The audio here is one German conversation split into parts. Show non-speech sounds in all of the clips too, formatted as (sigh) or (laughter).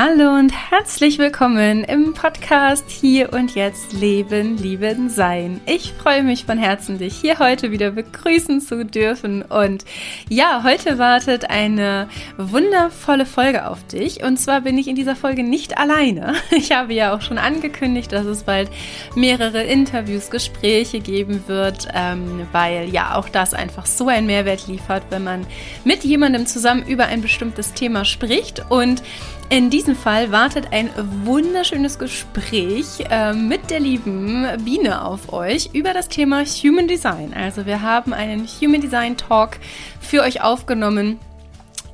Hallo und herzlich willkommen im Podcast Hier und Jetzt Leben, Lieben, Sein. Ich freue mich von Herzen, dich hier heute wieder begrüßen zu dürfen. Und ja, heute wartet eine wundervolle Folge auf dich. Und zwar bin ich in dieser Folge nicht alleine. (laughs) Ich habe ja auch schon angekündigt, dass es bald mehrere Interviews, Gespräche geben wird, ähm, weil ja auch das einfach so einen Mehrwert liefert, wenn man mit jemandem zusammen über ein bestimmtes Thema spricht. Und in diesem Fall wartet ein wunderschönes Gespräch äh, mit der lieben Biene auf euch über das Thema Human Design. Also wir haben einen Human Design Talk für euch aufgenommen.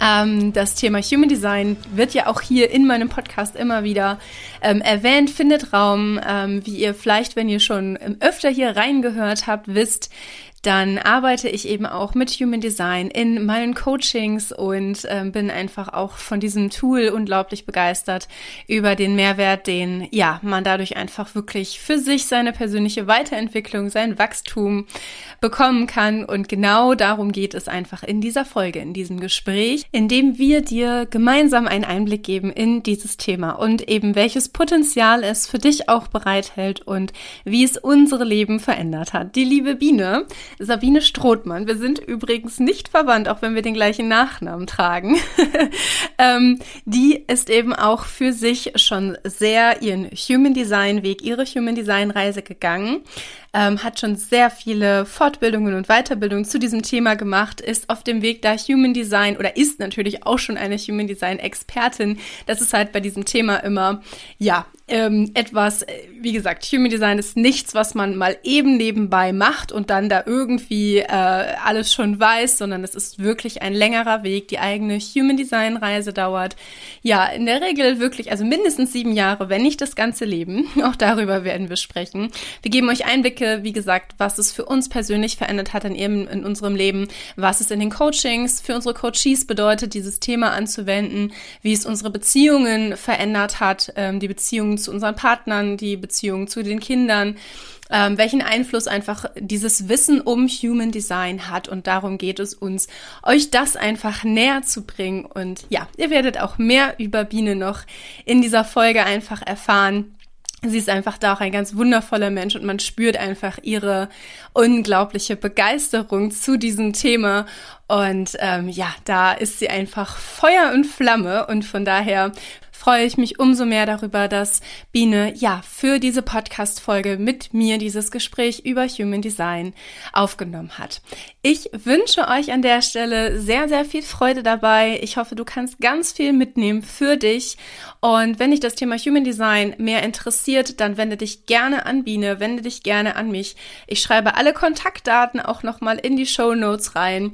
Ähm, das Thema Human Design wird ja auch hier in meinem Podcast immer wieder ähm, erwähnt, findet Raum. Ähm, wie ihr vielleicht, wenn ihr schon öfter hier reingehört habt, wisst, dann arbeite ich eben auch mit Human Design in meinen Coachings und äh, bin einfach auch von diesem Tool unglaublich begeistert über den Mehrwert, den ja man dadurch einfach wirklich für sich seine persönliche Weiterentwicklung, sein Wachstum bekommen kann. Und genau darum geht es einfach in dieser Folge, in diesem Gespräch, in dem wir dir gemeinsam einen Einblick geben in dieses Thema und eben welches Potenzial es für dich auch bereithält und wie es unsere Leben verändert hat. Die liebe Biene Sabine Strothmann. Wir sind übrigens nicht verwandt, auch wenn wir den gleichen Nachnamen tragen. (laughs) ähm, die ist eben auch für sich schon sehr ihren Human Design Weg, ihre Human Design Reise gegangen ähm, hat schon sehr viele Fortbildungen und Weiterbildungen zu diesem Thema gemacht, ist auf dem Weg da Human Design oder ist natürlich auch schon eine Human Design Expertin. Das ist halt bei diesem Thema immer, ja, ähm, etwas, äh, wie gesagt, Human Design ist nichts, was man mal eben nebenbei macht und dann da irgendwie äh, alles schon weiß, sondern es ist wirklich ein längerer Weg. Die eigene Human Design Reise dauert ja in der Regel wirklich, also mindestens sieben Jahre, wenn nicht das ganze Leben. (laughs) Auch darüber werden wir sprechen. Wir geben euch Einblicke Einblicke, wie gesagt, was es für uns persönlich verändert hat in, eben in unserem Leben, was es in den Coachings für unsere Coaches bedeutet, dieses Thema anzuwenden, wie es unsere Beziehungen verändert hat, ähm, die Beziehungen zu unseren Partnern, die Beziehungen zu den Kindern, ähm, welchen Einfluss einfach dieses Wissen um Human Design hat. Und darum geht es uns, euch das einfach näher zu bringen. Und ja, ihr werdet auch mehr über Biene noch in dieser Folge einfach erfahren. Sie ist einfach da auch ein ganz wundervoller Mensch und man spürt einfach ihre unglaubliche Begeisterung zu diesem Thema. Und ähm, ja, da ist sie einfach Feuer und Flamme und von daher freue ich mich umso mehr darüber, dass Biene ja für diese Podcast-Folge mit mir dieses Gespräch über Human Design aufgenommen hat. Ich wünsche euch an der Stelle sehr, sehr viel Freude dabei. Ich hoffe, du kannst ganz viel mitnehmen für dich. Und wenn dich das Thema Human Design mehr interessiert, dann wende dich gerne an Biene, wende dich gerne an mich. Ich schreibe alle Kontaktdaten auch nochmal in die Show Notes rein,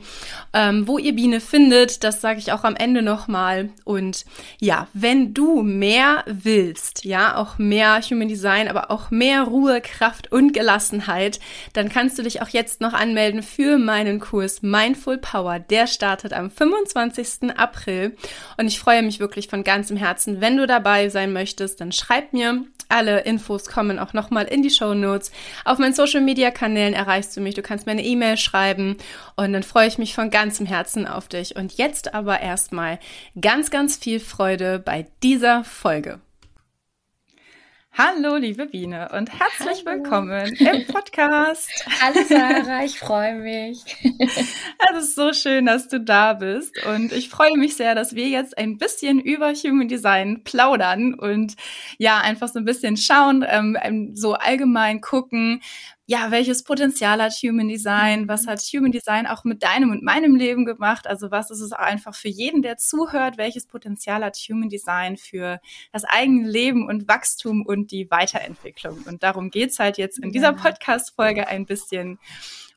ähm, wo ihr Biene findet. Das sage ich auch am Ende nochmal. Und ja, wenn du du mehr willst, ja, auch mehr Human Design, aber auch mehr Ruhe, Kraft und Gelassenheit, dann kannst du dich auch jetzt noch anmelden für meinen Kurs Mindful Power. Der startet am 25. April und ich freue mich wirklich von ganzem Herzen, wenn du dabei sein möchtest, dann schreib mir alle Infos kommen auch nochmal in die Show Notes. Auf meinen Social Media Kanälen erreichst du mich. Du kannst mir eine E-Mail schreiben und dann freue ich mich von ganzem Herzen auf dich. Und jetzt aber erstmal ganz, ganz viel Freude bei dieser Folge. Hallo, liebe Biene und herzlich Hallo. willkommen im (laughs) Podcast. Hallo Sarah, (laughs) ich freue mich. Es ist so schön, dass du da bist und ich freue mich sehr, dass wir jetzt ein bisschen über Human Design plaudern und ja, einfach so ein bisschen schauen, ähm, so allgemein gucken, ja, welches Potenzial hat Human Design? Was hat Human Design auch mit deinem und meinem Leben gemacht? Also was ist es einfach für jeden, der zuhört? Welches Potenzial hat Human Design für das eigene Leben und Wachstum und die Weiterentwicklung? Und darum geht's halt jetzt in dieser Podcast-Folge ein bisschen.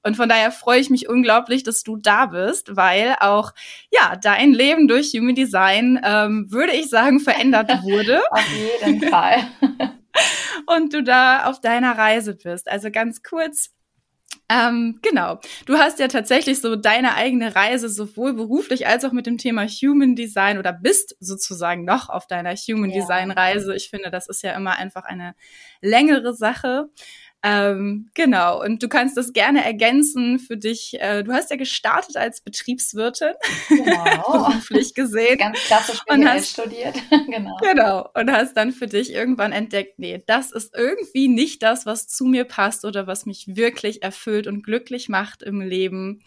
Und von daher freue ich mich unglaublich, dass du da bist, weil auch ja dein Leben durch Human Design ähm, würde ich sagen verändert (laughs) wurde. Auf jeden Fall. Und du da auf deiner Reise bist. Also ganz kurz, ähm, genau. Du hast ja tatsächlich so deine eigene Reise sowohl beruflich als auch mit dem Thema Human Design oder bist sozusagen noch auf deiner Human ja. Design Reise. Ich finde, das ist ja immer einfach eine längere Sache. Ähm, genau, und du kannst das gerne ergänzen für dich. Äh, du hast ja gestartet als Betriebswirtin, genau. (laughs) beruflich gesehen. Ganz klassisch und hast, studiert, (laughs) genau. Genau, und hast dann für dich irgendwann entdeckt, nee, das ist irgendwie nicht das, was zu mir passt oder was mich wirklich erfüllt und glücklich macht im Leben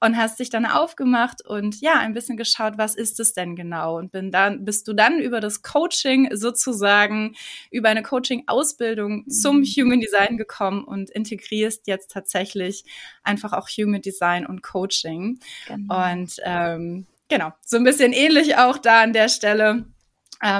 und hast dich dann aufgemacht und ja, ein bisschen geschaut, was ist es denn genau? Und bin dann, bist du dann über das Coaching sozusagen, über eine Coaching-Ausbildung mhm. zum Human Design gekommen und integrierst jetzt tatsächlich einfach auch Human Design und Coaching. Genau. Und ähm, genau, so ein bisschen ähnlich auch da an der Stelle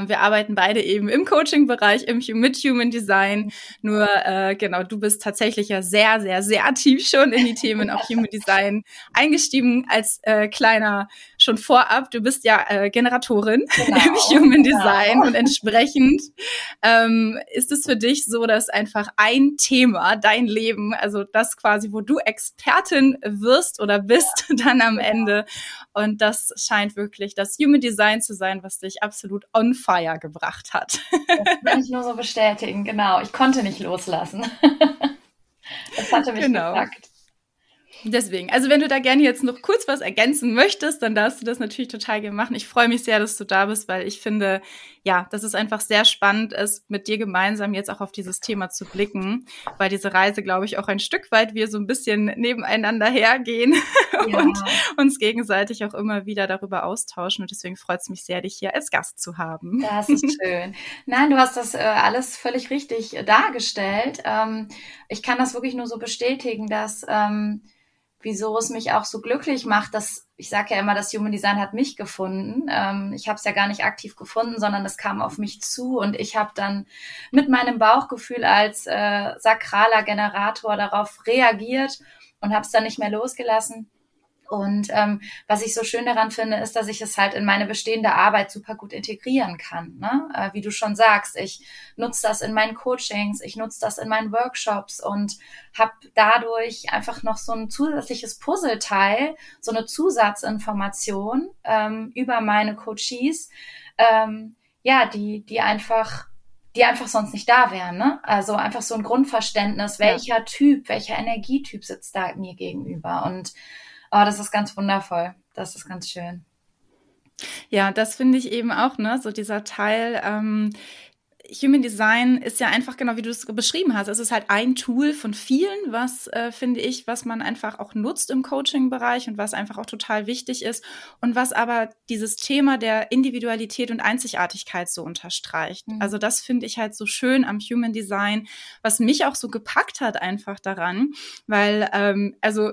wir arbeiten beide eben im Coaching-Bereich, im, mit Human Design. Nur äh, genau, du bist tatsächlich ja sehr, sehr, sehr tief schon in die Themen auch Human Design eingestiegen als äh, kleiner schon vorab. Du bist ja äh, Generatorin (laughs) genau, im Human genau. Design und entsprechend ähm, ist es für dich so, dass einfach ein Thema, dein Leben, also das quasi, wo du Expertin wirst oder bist, ja. (laughs) dann am Ende. Und das scheint wirklich das Human Design zu sein, was dich absolut on on fire gebracht hat. das (laughs) kann ich nur so bestätigen, genau. Ich konnte nicht loslassen. das hatte mich genau. gepackt. Deswegen, also wenn du da gerne jetzt noch kurz was ergänzen möchtest, dann darfst du das natürlich total gerne machen. Ich freue mich sehr, dass du da bist, weil ich finde, ja, dass es einfach sehr spannend ist, mit dir gemeinsam jetzt auch auf dieses Thema zu blicken, weil diese Reise, glaube ich, auch ein Stück weit wir so ein bisschen nebeneinander hergehen (laughs) ja. und uns gegenseitig auch immer wieder darüber austauschen. Und deswegen freut es mich sehr, dich hier als Gast zu haben. Das ist schön. Nein, du hast das äh, alles völlig richtig dargestellt. Ähm, ich kann das wirklich nur so bestätigen, dass ähm, wieso es mich auch so glücklich macht, dass ich sage ja immer, das Human Design hat mich gefunden. Ähm, ich habe es ja gar nicht aktiv gefunden, sondern es kam auf mich zu und ich habe dann mit meinem Bauchgefühl als äh, sakraler Generator darauf reagiert und habe es dann nicht mehr losgelassen. Und ähm, was ich so schön daran finde, ist, dass ich es halt in meine bestehende Arbeit super gut integrieren kann. Ne? Äh, wie du schon sagst, ich nutze das in meinen Coachings, ich nutze das in meinen Workshops und habe dadurch einfach noch so ein zusätzliches Puzzleteil, so eine Zusatzinformation ähm, über meine Coaches, ähm, ja, die, die einfach die einfach sonst nicht da wären. Ne? Also einfach so ein Grundverständnis, welcher ja. Typ, welcher Energietyp sitzt da mir gegenüber. Und Oh, das ist ganz wundervoll. Das ist ganz schön. Ja, das finde ich eben auch, ne? So dieser Teil, ähm, Human Design ist ja einfach genau wie du es beschrieben hast. Es ist halt ein Tool von vielen, was äh, finde ich, was man einfach auch nutzt im Coaching-Bereich und was einfach auch total wichtig ist und was aber dieses Thema der Individualität und Einzigartigkeit so unterstreicht. Mhm. Also das finde ich halt so schön am Human Design, was mich auch so gepackt hat einfach daran, weil ähm, also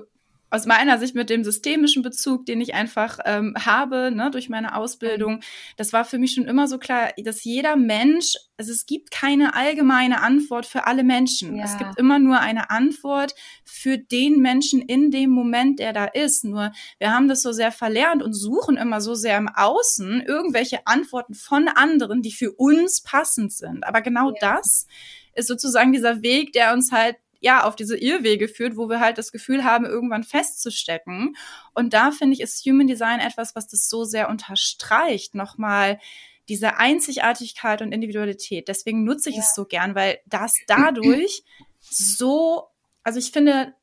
aus meiner Sicht mit dem systemischen Bezug, den ich einfach ähm, habe, ne, durch meine Ausbildung, das war für mich schon immer so klar, dass jeder Mensch, also es gibt keine allgemeine Antwort für alle Menschen. Ja. Es gibt immer nur eine Antwort für den Menschen in dem Moment, der da ist. Nur wir haben das so sehr verlernt und suchen immer so sehr im Außen irgendwelche Antworten von anderen, die für uns passend sind. Aber genau ja. das ist sozusagen dieser Weg, der uns halt ja, auf diese Irrwege führt, wo wir halt das Gefühl haben, irgendwann festzustecken. Und da finde ich, ist Human Design etwas, was das so sehr unterstreicht, nochmal diese Einzigartigkeit und Individualität. Deswegen nutze ich ja. es so gern, weil das dadurch so, also ich finde,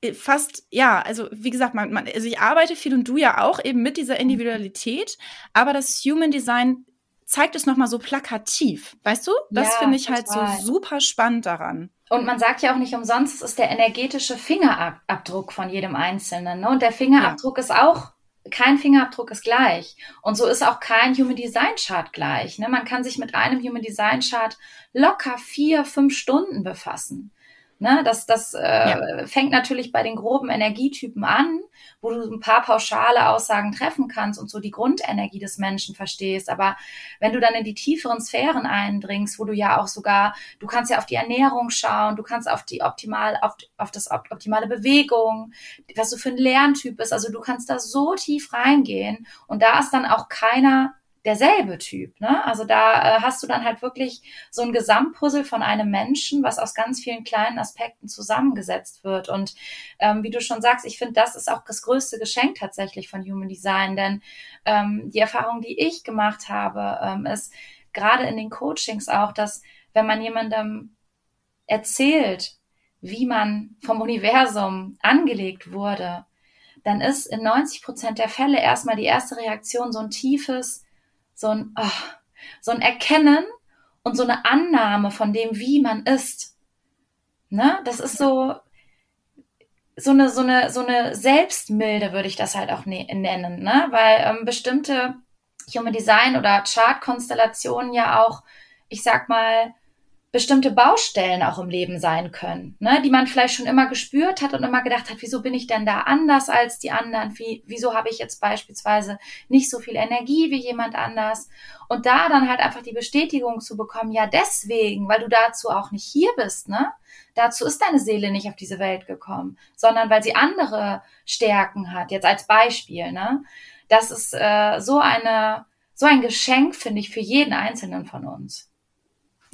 äh, fast, ja, also wie gesagt, man, man, also ich arbeite viel und du ja auch eben mit dieser Individualität, aber das Human Design zeigt es nochmal so plakativ, weißt du? Das ja, finde ich total. halt so super spannend daran. Und man sagt ja auch nicht umsonst, es ist der energetische Fingerabdruck von jedem Einzelnen. Ne? Und der Fingerabdruck ja. ist auch, kein Fingerabdruck ist gleich. Und so ist auch kein Human Design Chart gleich. Ne? Man kann sich mit einem Human Design Chart locker vier, fünf Stunden befassen. Ne, das das äh, ja. fängt natürlich bei den groben Energietypen an, wo du ein paar pauschale Aussagen treffen kannst und so die Grundenergie des Menschen verstehst. Aber wenn du dann in die tieferen Sphären eindringst, wo du ja auch sogar, du kannst ja auf die Ernährung schauen, du kannst auf die optimal, auf, auf das optimale Bewegung, was du für ein Lerntyp bist. Also du kannst da so tief reingehen und da ist dann auch keiner derselbe Typ. Ne? Also da äh, hast du dann halt wirklich so ein Gesamtpuzzle von einem Menschen, was aus ganz vielen kleinen Aspekten zusammengesetzt wird. Und ähm, wie du schon sagst, ich finde, das ist auch das größte Geschenk tatsächlich von Human Design, denn ähm, die Erfahrung, die ich gemacht habe, ähm, ist gerade in den Coachings auch, dass wenn man jemandem erzählt, wie man vom Universum angelegt wurde, dann ist in 90 Prozent der Fälle erstmal die erste Reaktion so ein tiefes, so ein, oh, so ein Erkennen und so eine Annahme von dem, wie man ist. Ne? Das ist so, so eine, so eine, so eine Selbstmilde würde ich das halt auch ne nennen, ne? Weil ähm, bestimmte Human Design oder Chart-Konstellationen ja auch, ich sag mal, bestimmte Baustellen auch im Leben sein können, ne, die man vielleicht schon immer gespürt hat und immer gedacht hat, wieso bin ich denn da anders als die anderen? Wie, wieso habe ich jetzt beispielsweise nicht so viel Energie wie jemand anders? Und da dann halt einfach die Bestätigung zu bekommen, ja deswegen, weil du dazu auch nicht hier bist, ne? Dazu ist deine Seele nicht auf diese Welt gekommen, sondern weil sie andere Stärken hat. Jetzt als Beispiel, ne? Das ist äh, so eine so ein Geschenk finde ich für jeden einzelnen von uns.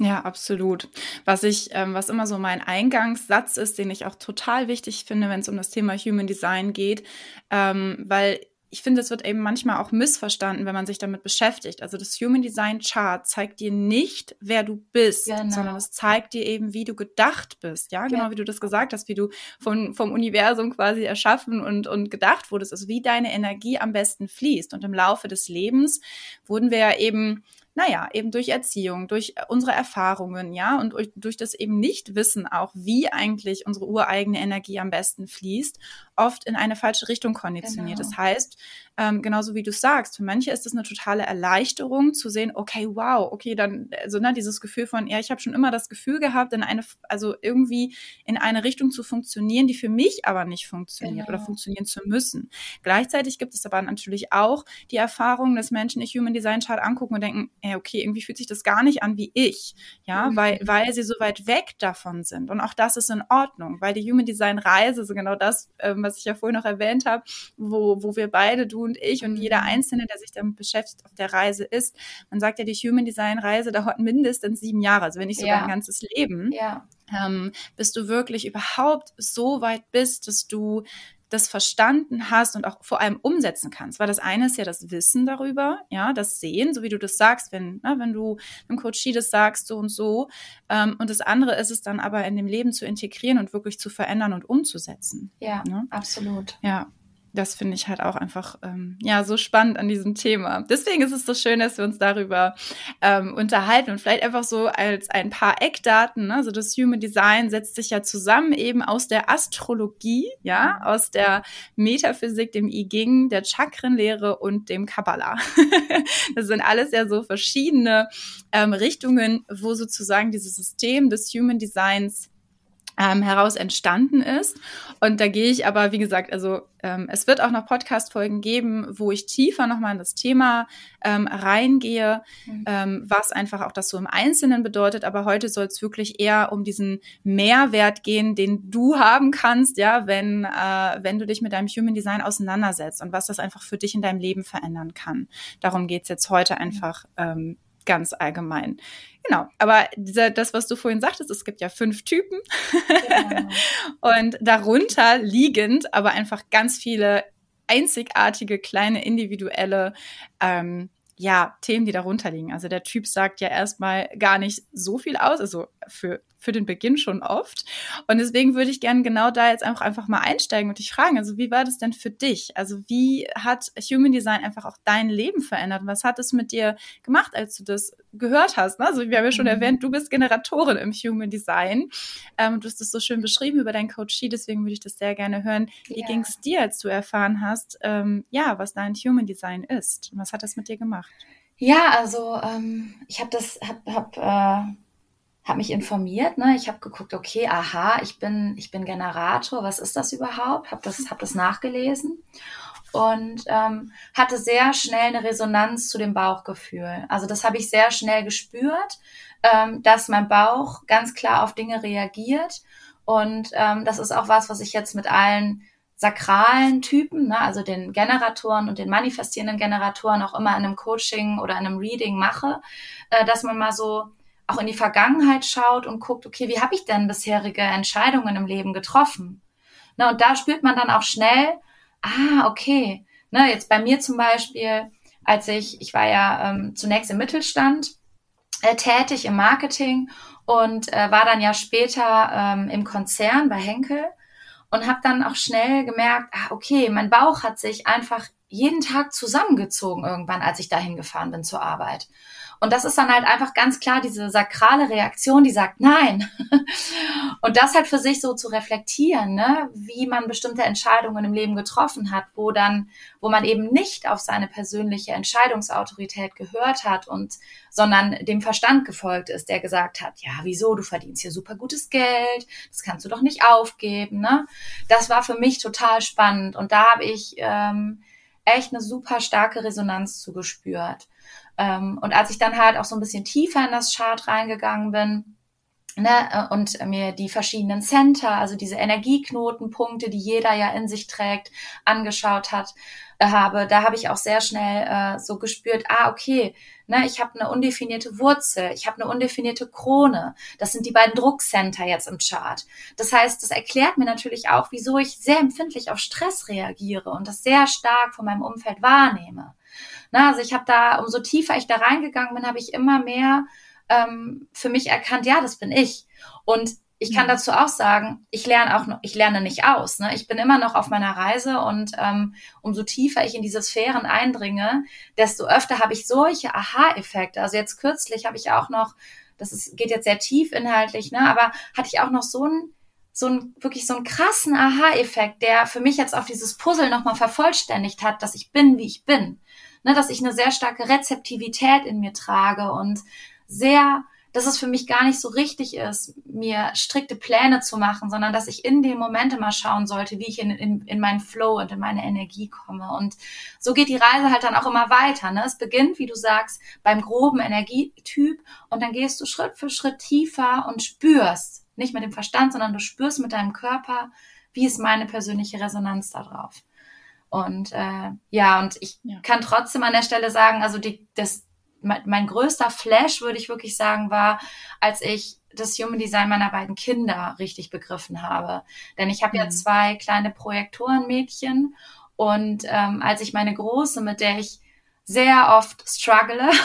Ja, absolut. Was ich, ähm, was immer so mein Eingangssatz ist, den ich auch total wichtig finde, wenn es um das Thema Human Design geht, ähm, weil ich finde, es wird eben manchmal auch missverstanden, wenn man sich damit beschäftigt. Also das Human Design Chart zeigt dir nicht, wer du bist, genau. sondern es zeigt dir eben, wie du gedacht bist. Ja, genau ja. wie du das gesagt hast, wie du von, vom Universum quasi erschaffen und, und gedacht wurdest, also wie deine Energie am besten fließt. Und im Laufe des Lebens wurden wir ja eben naja, eben durch Erziehung, durch äh, unsere Erfahrungen, ja, und durch das eben nicht wissen auch, wie eigentlich unsere ureigene Energie am besten fließt, oft in eine falsche Richtung konditioniert. Genau. Das heißt, ähm, genauso wie du sagst, für manche ist es eine totale Erleichterung zu sehen, okay, wow, okay, dann, also ne, dieses Gefühl von, ja, ich habe schon immer das Gefühl gehabt, in eine, also irgendwie in eine Richtung zu funktionieren, die für mich aber nicht funktioniert genau. oder funktionieren zu müssen. Gleichzeitig gibt es aber natürlich auch die Erfahrung, dass Menschen nicht Human Design Chart angucken und denken, ey, okay, irgendwie fühlt sich das gar nicht an wie ich, ja, mhm. weil, weil sie so weit weg davon sind. Und auch das ist in Ordnung, weil die Human Design Reise, so genau das, ähm, was ich ja vorhin noch erwähnt habe, wo, wo wir beide, du und ich und jeder mhm. Einzelne, der sich damit beschäftigt, auf der Reise ist. Man sagt ja, die Human Design Reise dauert mindestens sieben Jahre, also wenn nicht sogar ja. ein ganzes Leben. Ja. Ähm, bis du wirklich überhaupt so weit bist, dass du das verstanden hast und auch vor allem umsetzen kannst. Weil das eine ist ja das Wissen darüber, ja, das Sehen, so wie du das sagst, wenn, ne, wenn du einem Coachie das sagst, so und so. Ähm, und das andere ist es dann aber in dem Leben zu integrieren und wirklich zu verändern und umzusetzen. Ja, ne? absolut. Ja das finde ich halt auch einfach ähm, ja so spannend an diesem Thema. Deswegen ist es so schön, dass wir uns darüber ähm, unterhalten und vielleicht einfach so als ein paar Eckdaten. Ne? Also das Human Design setzt sich ja zusammen eben aus der Astrologie, ja, aus der Metaphysik, dem I Ging, der Chakrenlehre und dem Kabbalah. (laughs) das sind alles ja so verschiedene ähm, Richtungen, wo sozusagen dieses System des Human Designs ähm, heraus entstanden ist. Und da gehe ich aber, wie gesagt, also ähm, es wird auch noch Podcast-Folgen geben, wo ich tiefer nochmal in das Thema ähm, reingehe, mhm. ähm, was einfach auch das so im Einzelnen bedeutet. Aber heute soll es wirklich eher um diesen Mehrwert gehen, den du haben kannst, ja, wenn, äh, wenn du dich mit deinem Human Design auseinandersetzt und was das einfach für dich in deinem Leben verändern kann. Darum geht's jetzt heute mhm. einfach ähm, ganz allgemein. Genau, aber dieser, das, was du vorhin sagtest, es gibt ja fünf Typen ja. (laughs) und darunter liegend aber einfach ganz viele einzigartige, kleine, individuelle ähm, ja, Themen, die darunter liegen. Also der Typ sagt ja erstmal gar nicht so viel aus, also für für den Beginn schon oft. Und deswegen würde ich gerne genau da jetzt einfach, einfach mal einsteigen und dich fragen, also wie war das denn für dich? Also wie hat Human Design einfach auch dein Leben verändert? Was hat es mit dir gemacht, als du das gehört hast? Ne? Also wir haben ja schon mhm. erwähnt, du bist Generatorin im Human Design. Ähm, du hast das so schön beschrieben über deinen Coachie, deswegen würde ich das sehr gerne hören. Wie ja. ging es dir, als du erfahren hast, ähm, ja, was dein Human Design ist? Was hat das mit dir gemacht? Ja, also ähm, ich habe das, hab, hab äh habe mich informiert, ne? Ich habe geguckt, okay, aha, ich bin ich bin Generator, was ist das überhaupt? Habe das hab das nachgelesen und ähm, hatte sehr schnell eine Resonanz zu dem Bauchgefühl. Also das habe ich sehr schnell gespürt, ähm, dass mein Bauch ganz klar auf Dinge reagiert und ähm, das ist auch was, was ich jetzt mit allen sakralen Typen, ne, also den Generatoren und den manifestierenden Generatoren auch immer in einem Coaching oder in einem Reading mache, äh, dass man mal so auch in die Vergangenheit schaut und guckt, okay, wie habe ich denn bisherige Entscheidungen im Leben getroffen? Ne, und da spürt man dann auch schnell, ah, okay, ne, jetzt bei mir zum Beispiel, als ich, ich war ja ähm, zunächst im Mittelstand äh, tätig im Marketing und äh, war dann ja später ähm, im Konzern bei Henkel und habe dann auch schnell gemerkt, ah, okay, mein Bauch hat sich einfach jeden Tag zusammengezogen irgendwann, als ich dahin gefahren bin zur Arbeit. Und das ist dann halt einfach ganz klar diese sakrale Reaktion, die sagt Nein. (laughs) Und das halt für sich so zu reflektieren, ne, wie man bestimmte Entscheidungen im Leben getroffen hat, wo dann, wo man eben nicht auf seine persönliche Entscheidungsautorität gehört hat und, sondern dem Verstand gefolgt ist, der gesagt hat, ja, wieso, du verdienst hier super gutes Geld, das kannst du doch nicht aufgeben, ne. Das war für mich total spannend und da habe ich, ähm, echt eine super starke Resonanz zugespürt. Ähm, und als ich dann halt auch so ein bisschen tiefer in das Chart reingegangen bin, Ne, äh, und mir die verschiedenen Center, also diese Energieknotenpunkte, die jeder ja in sich trägt, angeschaut hat, habe, da habe ich auch sehr schnell äh, so gespürt, ah, okay, ne, ich habe eine undefinierte Wurzel, ich habe eine undefinierte Krone. Das sind die beiden Druckcenter jetzt im Chart. Das heißt, das erklärt mir natürlich auch, wieso ich sehr empfindlich auf Stress reagiere und das sehr stark von meinem Umfeld wahrnehme. Na, also ich habe da, umso tiefer ich da reingegangen bin, habe ich immer mehr ähm, für mich erkannt, ja, das bin ich. Und ich kann mhm. dazu auch sagen, ich lerne auch noch, ich lerne nicht aus. Ne? Ich bin immer noch auf meiner Reise und ähm, umso tiefer ich in diese Sphären eindringe, desto öfter habe ich solche Aha-Effekte. Also jetzt kürzlich habe ich auch noch, das ist, geht jetzt sehr tief inhaltlich, ne? aber hatte ich auch noch so ein so ein wirklich so einen krassen Aha-Effekt, der für mich jetzt auch dieses Puzzle nochmal vervollständigt hat, dass ich bin, wie ich bin ne, dass ich eine sehr starke Rezeptivität in mir trage und sehr, dass es für mich gar nicht so richtig ist, mir strikte Pläne zu machen, sondern dass ich in dem Moment immer schauen sollte, wie ich in, in, in meinen Flow und in meine Energie komme. Und so geht die Reise halt dann auch immer weiter. Ne? Es beginnt, wie du sagst, beim groben Energietyp und dann gehst du Schritt für Schritt tiefer und spürst, nicht mit dem Verstand, sondern du spürst mit deinem Körper, wie ist meine persönliche Resonanz darauf. Und äh, ja, und ich ja. kann trotzdem an der Stelle sagen, also die, das, mein, größter Flash, würde ich wirklich sagen, war, als ich das Human Design meiner beiden Kinder richtig begriffen habe. Denn ich habe mhm. ja zwei kleine Projektorenmädchen und ähm, als ich meine große, mit der ich sehr oft struggle. (laughs)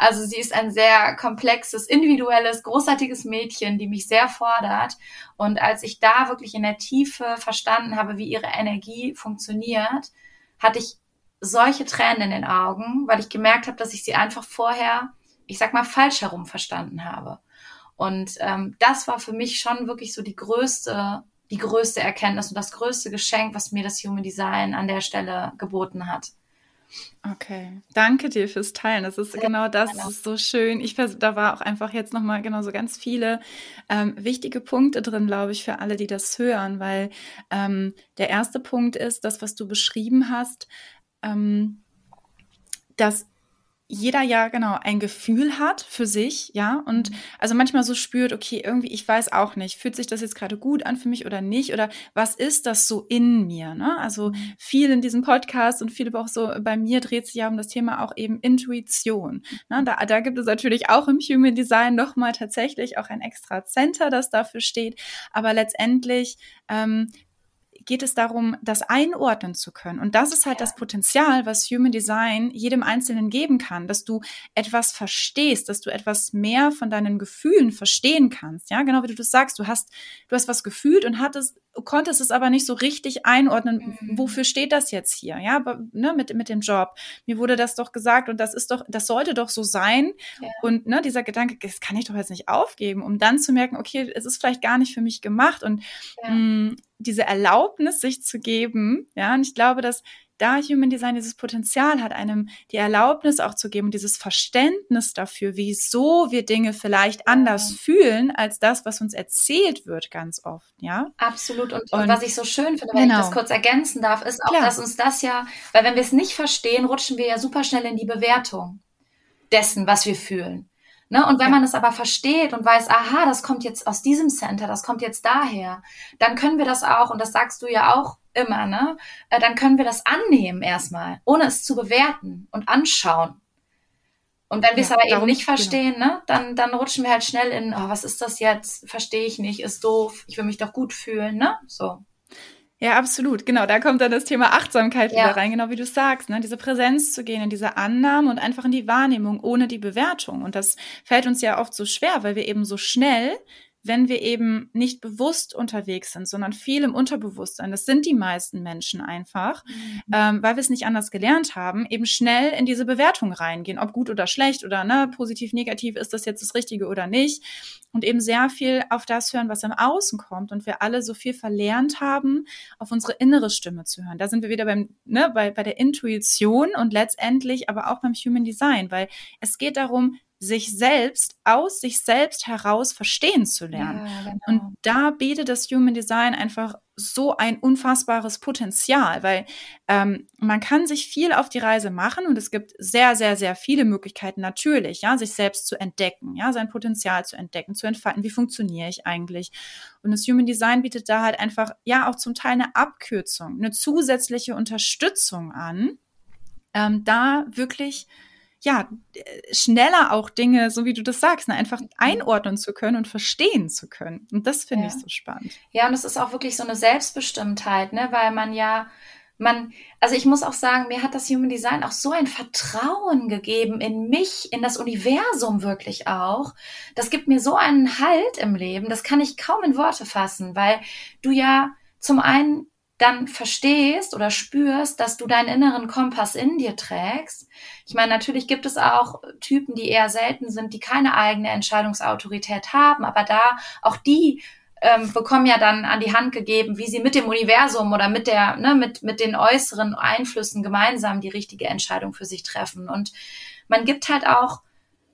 Also sie ist ein sehr komplexes, individuelles, großartiges Mädchen, die mich sehr fordert. Und als ich da wirklich in der Tiefe verstanden habe, wie ihre Energie funktioniert, hatte ich solche Tränen in den Augen, weil ich gemerkt habe, dass ich sie einfach vorher, ich sag mal, falsch herum verstanden habe. Und ähm, das war für mich schon wirklich so die größte, die größte Erkenntnis und das größte Geschenk, was mir das Human Design an der Stelle geboten hat. Okay, danke dir fürs Teilen. Das ist genau das, das ist so schön. Ich da war auch einfach jetzt nochmal genau so ganz viele ähm, wichtige Punkte drin, glaube ich, für alle, die das hören, weil ähm, der erste Punkt ist, das, was du beschrieben hast, ähm, dass jeder ja genau ein Gefühl hat für sich, ja, und mhm. also manchmal so spürt, okay, irgendwie, ich weiß auch nicht, fühlt sich das jetzt gerade gut an für mich oder nicht, oder was ist das so in mir, ne? Also mhm. viel in diesem Podcast und viele auch so bei mir dreht sich ja um das Thema auch eben Intuition. Ne? Da, da gibt es natürlich auch im Human Design nochmal tatsächlich auch ein extra Center, das dafür steht, aber letztendlich ähm, geht es darum, das einordnen zu können. Und das ist halt ja. das Potenzial, was Human Design jedem Einzelnen geben kann, dass du etwas verstehst, dass du etwas mehr von deinen Gefühlen verstehen kannst. Ja, genau wie du das sagst. Du hast, du hast was gefühlt und hattest, konntest es aber nicht so richtig einordnen. Mhm. Wofür steht das jetzt hier? Ja, aber, ne, mit, mit dem Job. Mir wurde das doch gesagt und das ist doch, das sollte doch so sein. Ja. Und, ne, dieser Gedanke, das kann ich doch jetzt nicht aufgeben, um dann zu merken, okay, es ist vielleicht gar nicht für mich gemacht und, ja. mh, mm, diese Erlaubnis sich zu geben, ja, und ich glaube, dass da Human Design dieses Potenzial hat, einem die Erlaubnis auch zu geben, dieses Verständnis dafür, wieso wir Dinge vielleicht anders fühlen als das, was uns erzählt wird, ganz oft, ja. Absolut. Und, und, und was ich so schön finde, wenn genau. ich das kurz ergänzen darf, ist auch, Klar. dass uns das ja, weil wenn wir es nicht verstehen, rutschen wir ja super schnell in die Bewertung dessen, was wir fühlen. Ne? Und wenn ja. man es aber versteht und weiß, aha, das kommt jetzt aus diesem Center, das kommt jetzt daher, dann können wir das auch, und das sagst du ja auch immer, ne? Äh, dann können wir das annehmen erstmal, ohne es zu bewerten und anschauen. Und wenn wir es ja, aber eben nicht genau. verstehen, genau. ne, dann, dann rutschen wir halt schnell in, oh, was ist das jetzt? Verstehe ich nicht, ist doof, ich will mich doch gut fühlen, ne? So. Ja, absolut. Genau, da kommt dann das Thema Achtsamkeit ja. wieder rein, genau wie du sagst, ne? diese Präsenz zu gehen, in diese Annahme und einfach in die Wahrnehmung ohne die Bewertung. Und das fällt uns ja oft so schwer, weil wir eben so schnell wenn wir eben nicht bewusst unterwegs sind, sondern viel im Unterbewusstsein, das sind die meisten Menschen einfach, mhm. ähm, weil wir es nicht anders gelernt haben, eben schnell in diese Bewertung reingehen, ob gut oder schlecht oder ne, positiv, negativ, ist das jetzt das Richtige oder nicht. Und eben sehr viel auf das hören, was im Außen kommt und wir alle so viel verlernt haben, auf unsere innere Stimme zu hören. Da sind wir wieder beim, ne, bei, bei der Intuition und letztendlich aber auch beim Human Design, weil es geht darum, sich selbst aus sich selbst heraus verstehen zu lernen. Ja, genau. Und da bietet das Human Design einfach so ein unfassbares Potenzial, weil ähm, man kann sich viel auf die Reise machen und es gibt sehr, sehr, sehr viele Möglichkeiten natürlich, ja, sich selbst zu entdecken, ja, sein Potenzial zu entdecken, zu entfalten. Wie funktioniere ich eigentlich? Und das Human Design bietet da halt einfach, ja, auch zum Teil eine Abkürzung, eine zusätzliche Unterstützung an, ähm, da wirklich ja, schneller auch Dinge, so wie du das sagst, ne, einfach mhm. einordnen zu können und verstehen zu können. Und das finde ja. ich so spannend. Ja, und es ist auch wirklich so eine Selbstbestimmtheit, ne, weil man ja, man, also ich muss auch sagen, mir hat das Human Design auch so ein Vertrauen gegeben in mich, in das Universum wirklich auch. Das gibt mir so einen Halt im Leben, das kann ich kaum in Worte fassen, weil du ja zum einen dann verstehst oder spürst, dass du deinen inneren Kompass in dir trägst. Ich meine, natürlich gibt es auch Typen, die eher selten sind, die keine eigene Entscheidungsautorität haben, aber da auch die ähm, bekommen ja dann an die Hand gegeben, wie sie mit dem Universum oder mit der, ne, mit, mit den äußeren Einflüssen gemeinsam die richtige Entscheidung für sich treffen. Und man gibt halt auch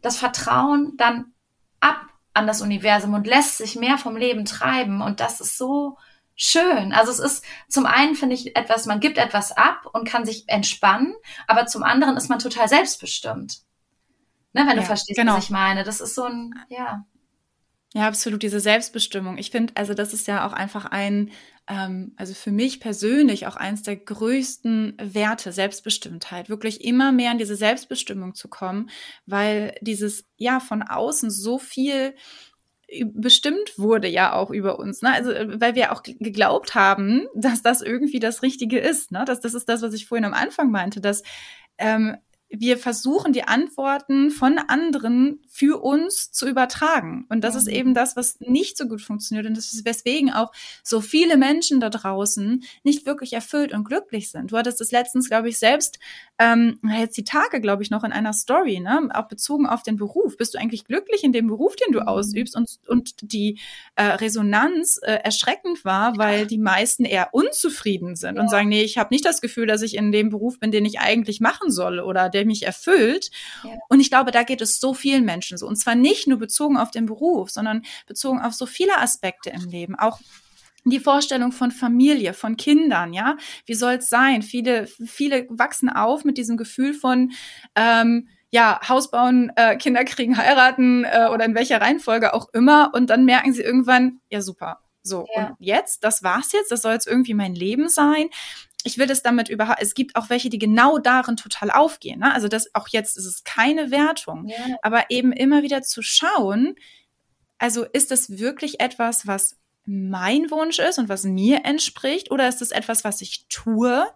das Vertrauen dann ab an das Universum und lässt sich mehr vom Leben treiben. Und das ist so, schön. Also es ist zum einen finde ich etwas, man gibt etwas ab und kann sich entspannen, aber zum anderen ist man total selbstbestimmt. Ne, wenn ja, du verstehst, genau. was ich meine. Das ist so ein, ja. Ja, absolut, diese Selbstbestimmung. Ich finde, also das ist ja auch einfach ein, ähm, also für mich persönlich auch eins der größten Werte, Selbstbestimmtheit, wirklich immer mehr in diese Selbstbestimmung zu kommen, weil dieses, ja, von außen so viel bestimmt wurde ja auch über uns, ne? Also äh, weil wir auch geglaubt haben, dass das irgendwie das Richtige ist, ne? Das, das ist das, was ich vorhin am Anfang meinte, dass ähm, wir versuchen, die Antworten von anderen für uns zu übertragen. Und das mhm. ist eben das, was nicht so gut funktioniert. Und das ist weswegen auch so viele Menschen da draußen nicht wirklich erfüllt und glücklich sind. Du hattest es letztens, glaube ich, selbst, ähm, jetzt die Tage, glaube ich, noch in einer Story, ne? auch bezogen auf den Beruf. Bist du eigentlich glücklich in dem Beruf, den du mhm. ausübst? Und, und die äh, Resonanz äh, erschreckend war, weil die meisten eher unzufrieden sind ja. und sagen, nee, ich habe nicht das Gefühl, dass ich in dem Beruf bin, den ich eigentlich machen soll oder der mich erfüllt. Ja. Und ich glaube, da geht es so vielen Menschen so. Und zwar nicht nur bezogen auf den Beruf, sondern bezogen auf so viele Aspekte im Leben. Auch die Vorstellung von Familie, von Kindern, ja, wie soll es sein? Viele, viele wachsen auf mit diesem Gefühl von ähm, ja, Haus bauen, äh, Kinder kriegen, heiraten äh, oder in welcher Reihenfolge auch immer. Und dann merken sie irgendwann, ja super, so, ja. und jetzt, das war's jetzt, das soll jetzt irgendwie mein Leben sein ich will das damit überhaupt, es gibt auch welche, die genau darin total aufgehen. Ne? Also das auch jetzt ist es keine Wertung, ja. aber eben immer wieder zu schauen, also ist das wirklich etwas, was mein Wunsch ist und was mir entspricht, oder ist es etwas, was ich tue,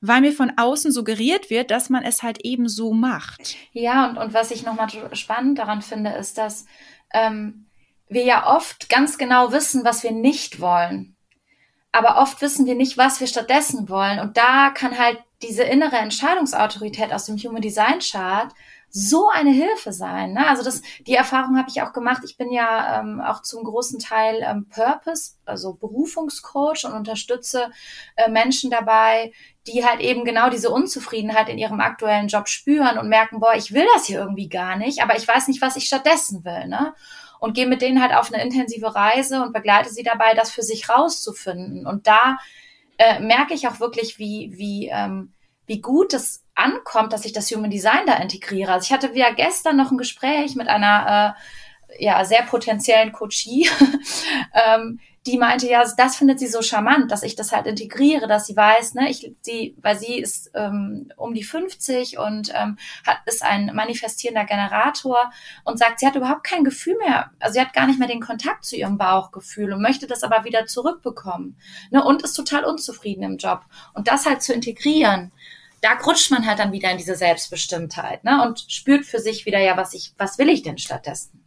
weil mir von außen suggeriert wird, dass man es halt eben so macht. Ja, und, und was ich nochmal spannend daran finde, ist, dass ähm, wir ja oft ganz genau wissen, was wir nicht wollen aber oft wissen wir nicht, was wir stattdessen wollen. Und da kann halt diese innere Entscheidungsautorität aus dem Human Design Chart so eine Hilfe sein. Ne? Also das, die Erfahrung habe ich auch gemacht. Ich bin ja ähm, auch zum großen Teil ähm, Purpose, also Berufungscoach und unterstütze äh, Menschen dabei, die halt eben genau diese Unzufriedenheit in ihrem aktuellen Job spüren und merken, boah, ich will das hier irgendwie gar nicht, aber ich weiß nicht, was ich stattdessen will. Ne? Und gehe mit denen halt auf eine intensive Reise und begleite sie dabei, das für sich rauszufinden. Und da äh, merke ich auch wirklich, wie, wie, ähm, wie gut es ankommt, dass ich das Human Design da integriere. Also ich hatte ja gestern noch ein Gespräch mit einer äh, ja, sehr potenziellen Coachie, (laughs) ähm, die meinte, ja, das findet sie so charmant, dass ich das halt integriere, dass sie weiß, ne, ich, sie, weil sie ist ähm, um die 50 und ähm, hat, ist ein manifestierender Generator und sagt, sie hat überhaupt kein Gefühl mehr, also sie hat gar nicht mehr den Kontakt zu ihrem Bauchgefühl und möchte das aber wieder zurückbekommen, ne, und ist total unzufrieden im Job. Und das halt zu integrieren, da rutscht man halt dann wieder in diese Selbstbestimmtheit, ne, und spürt für sich wieder, ja, was ich, was will ich denn stattdessen?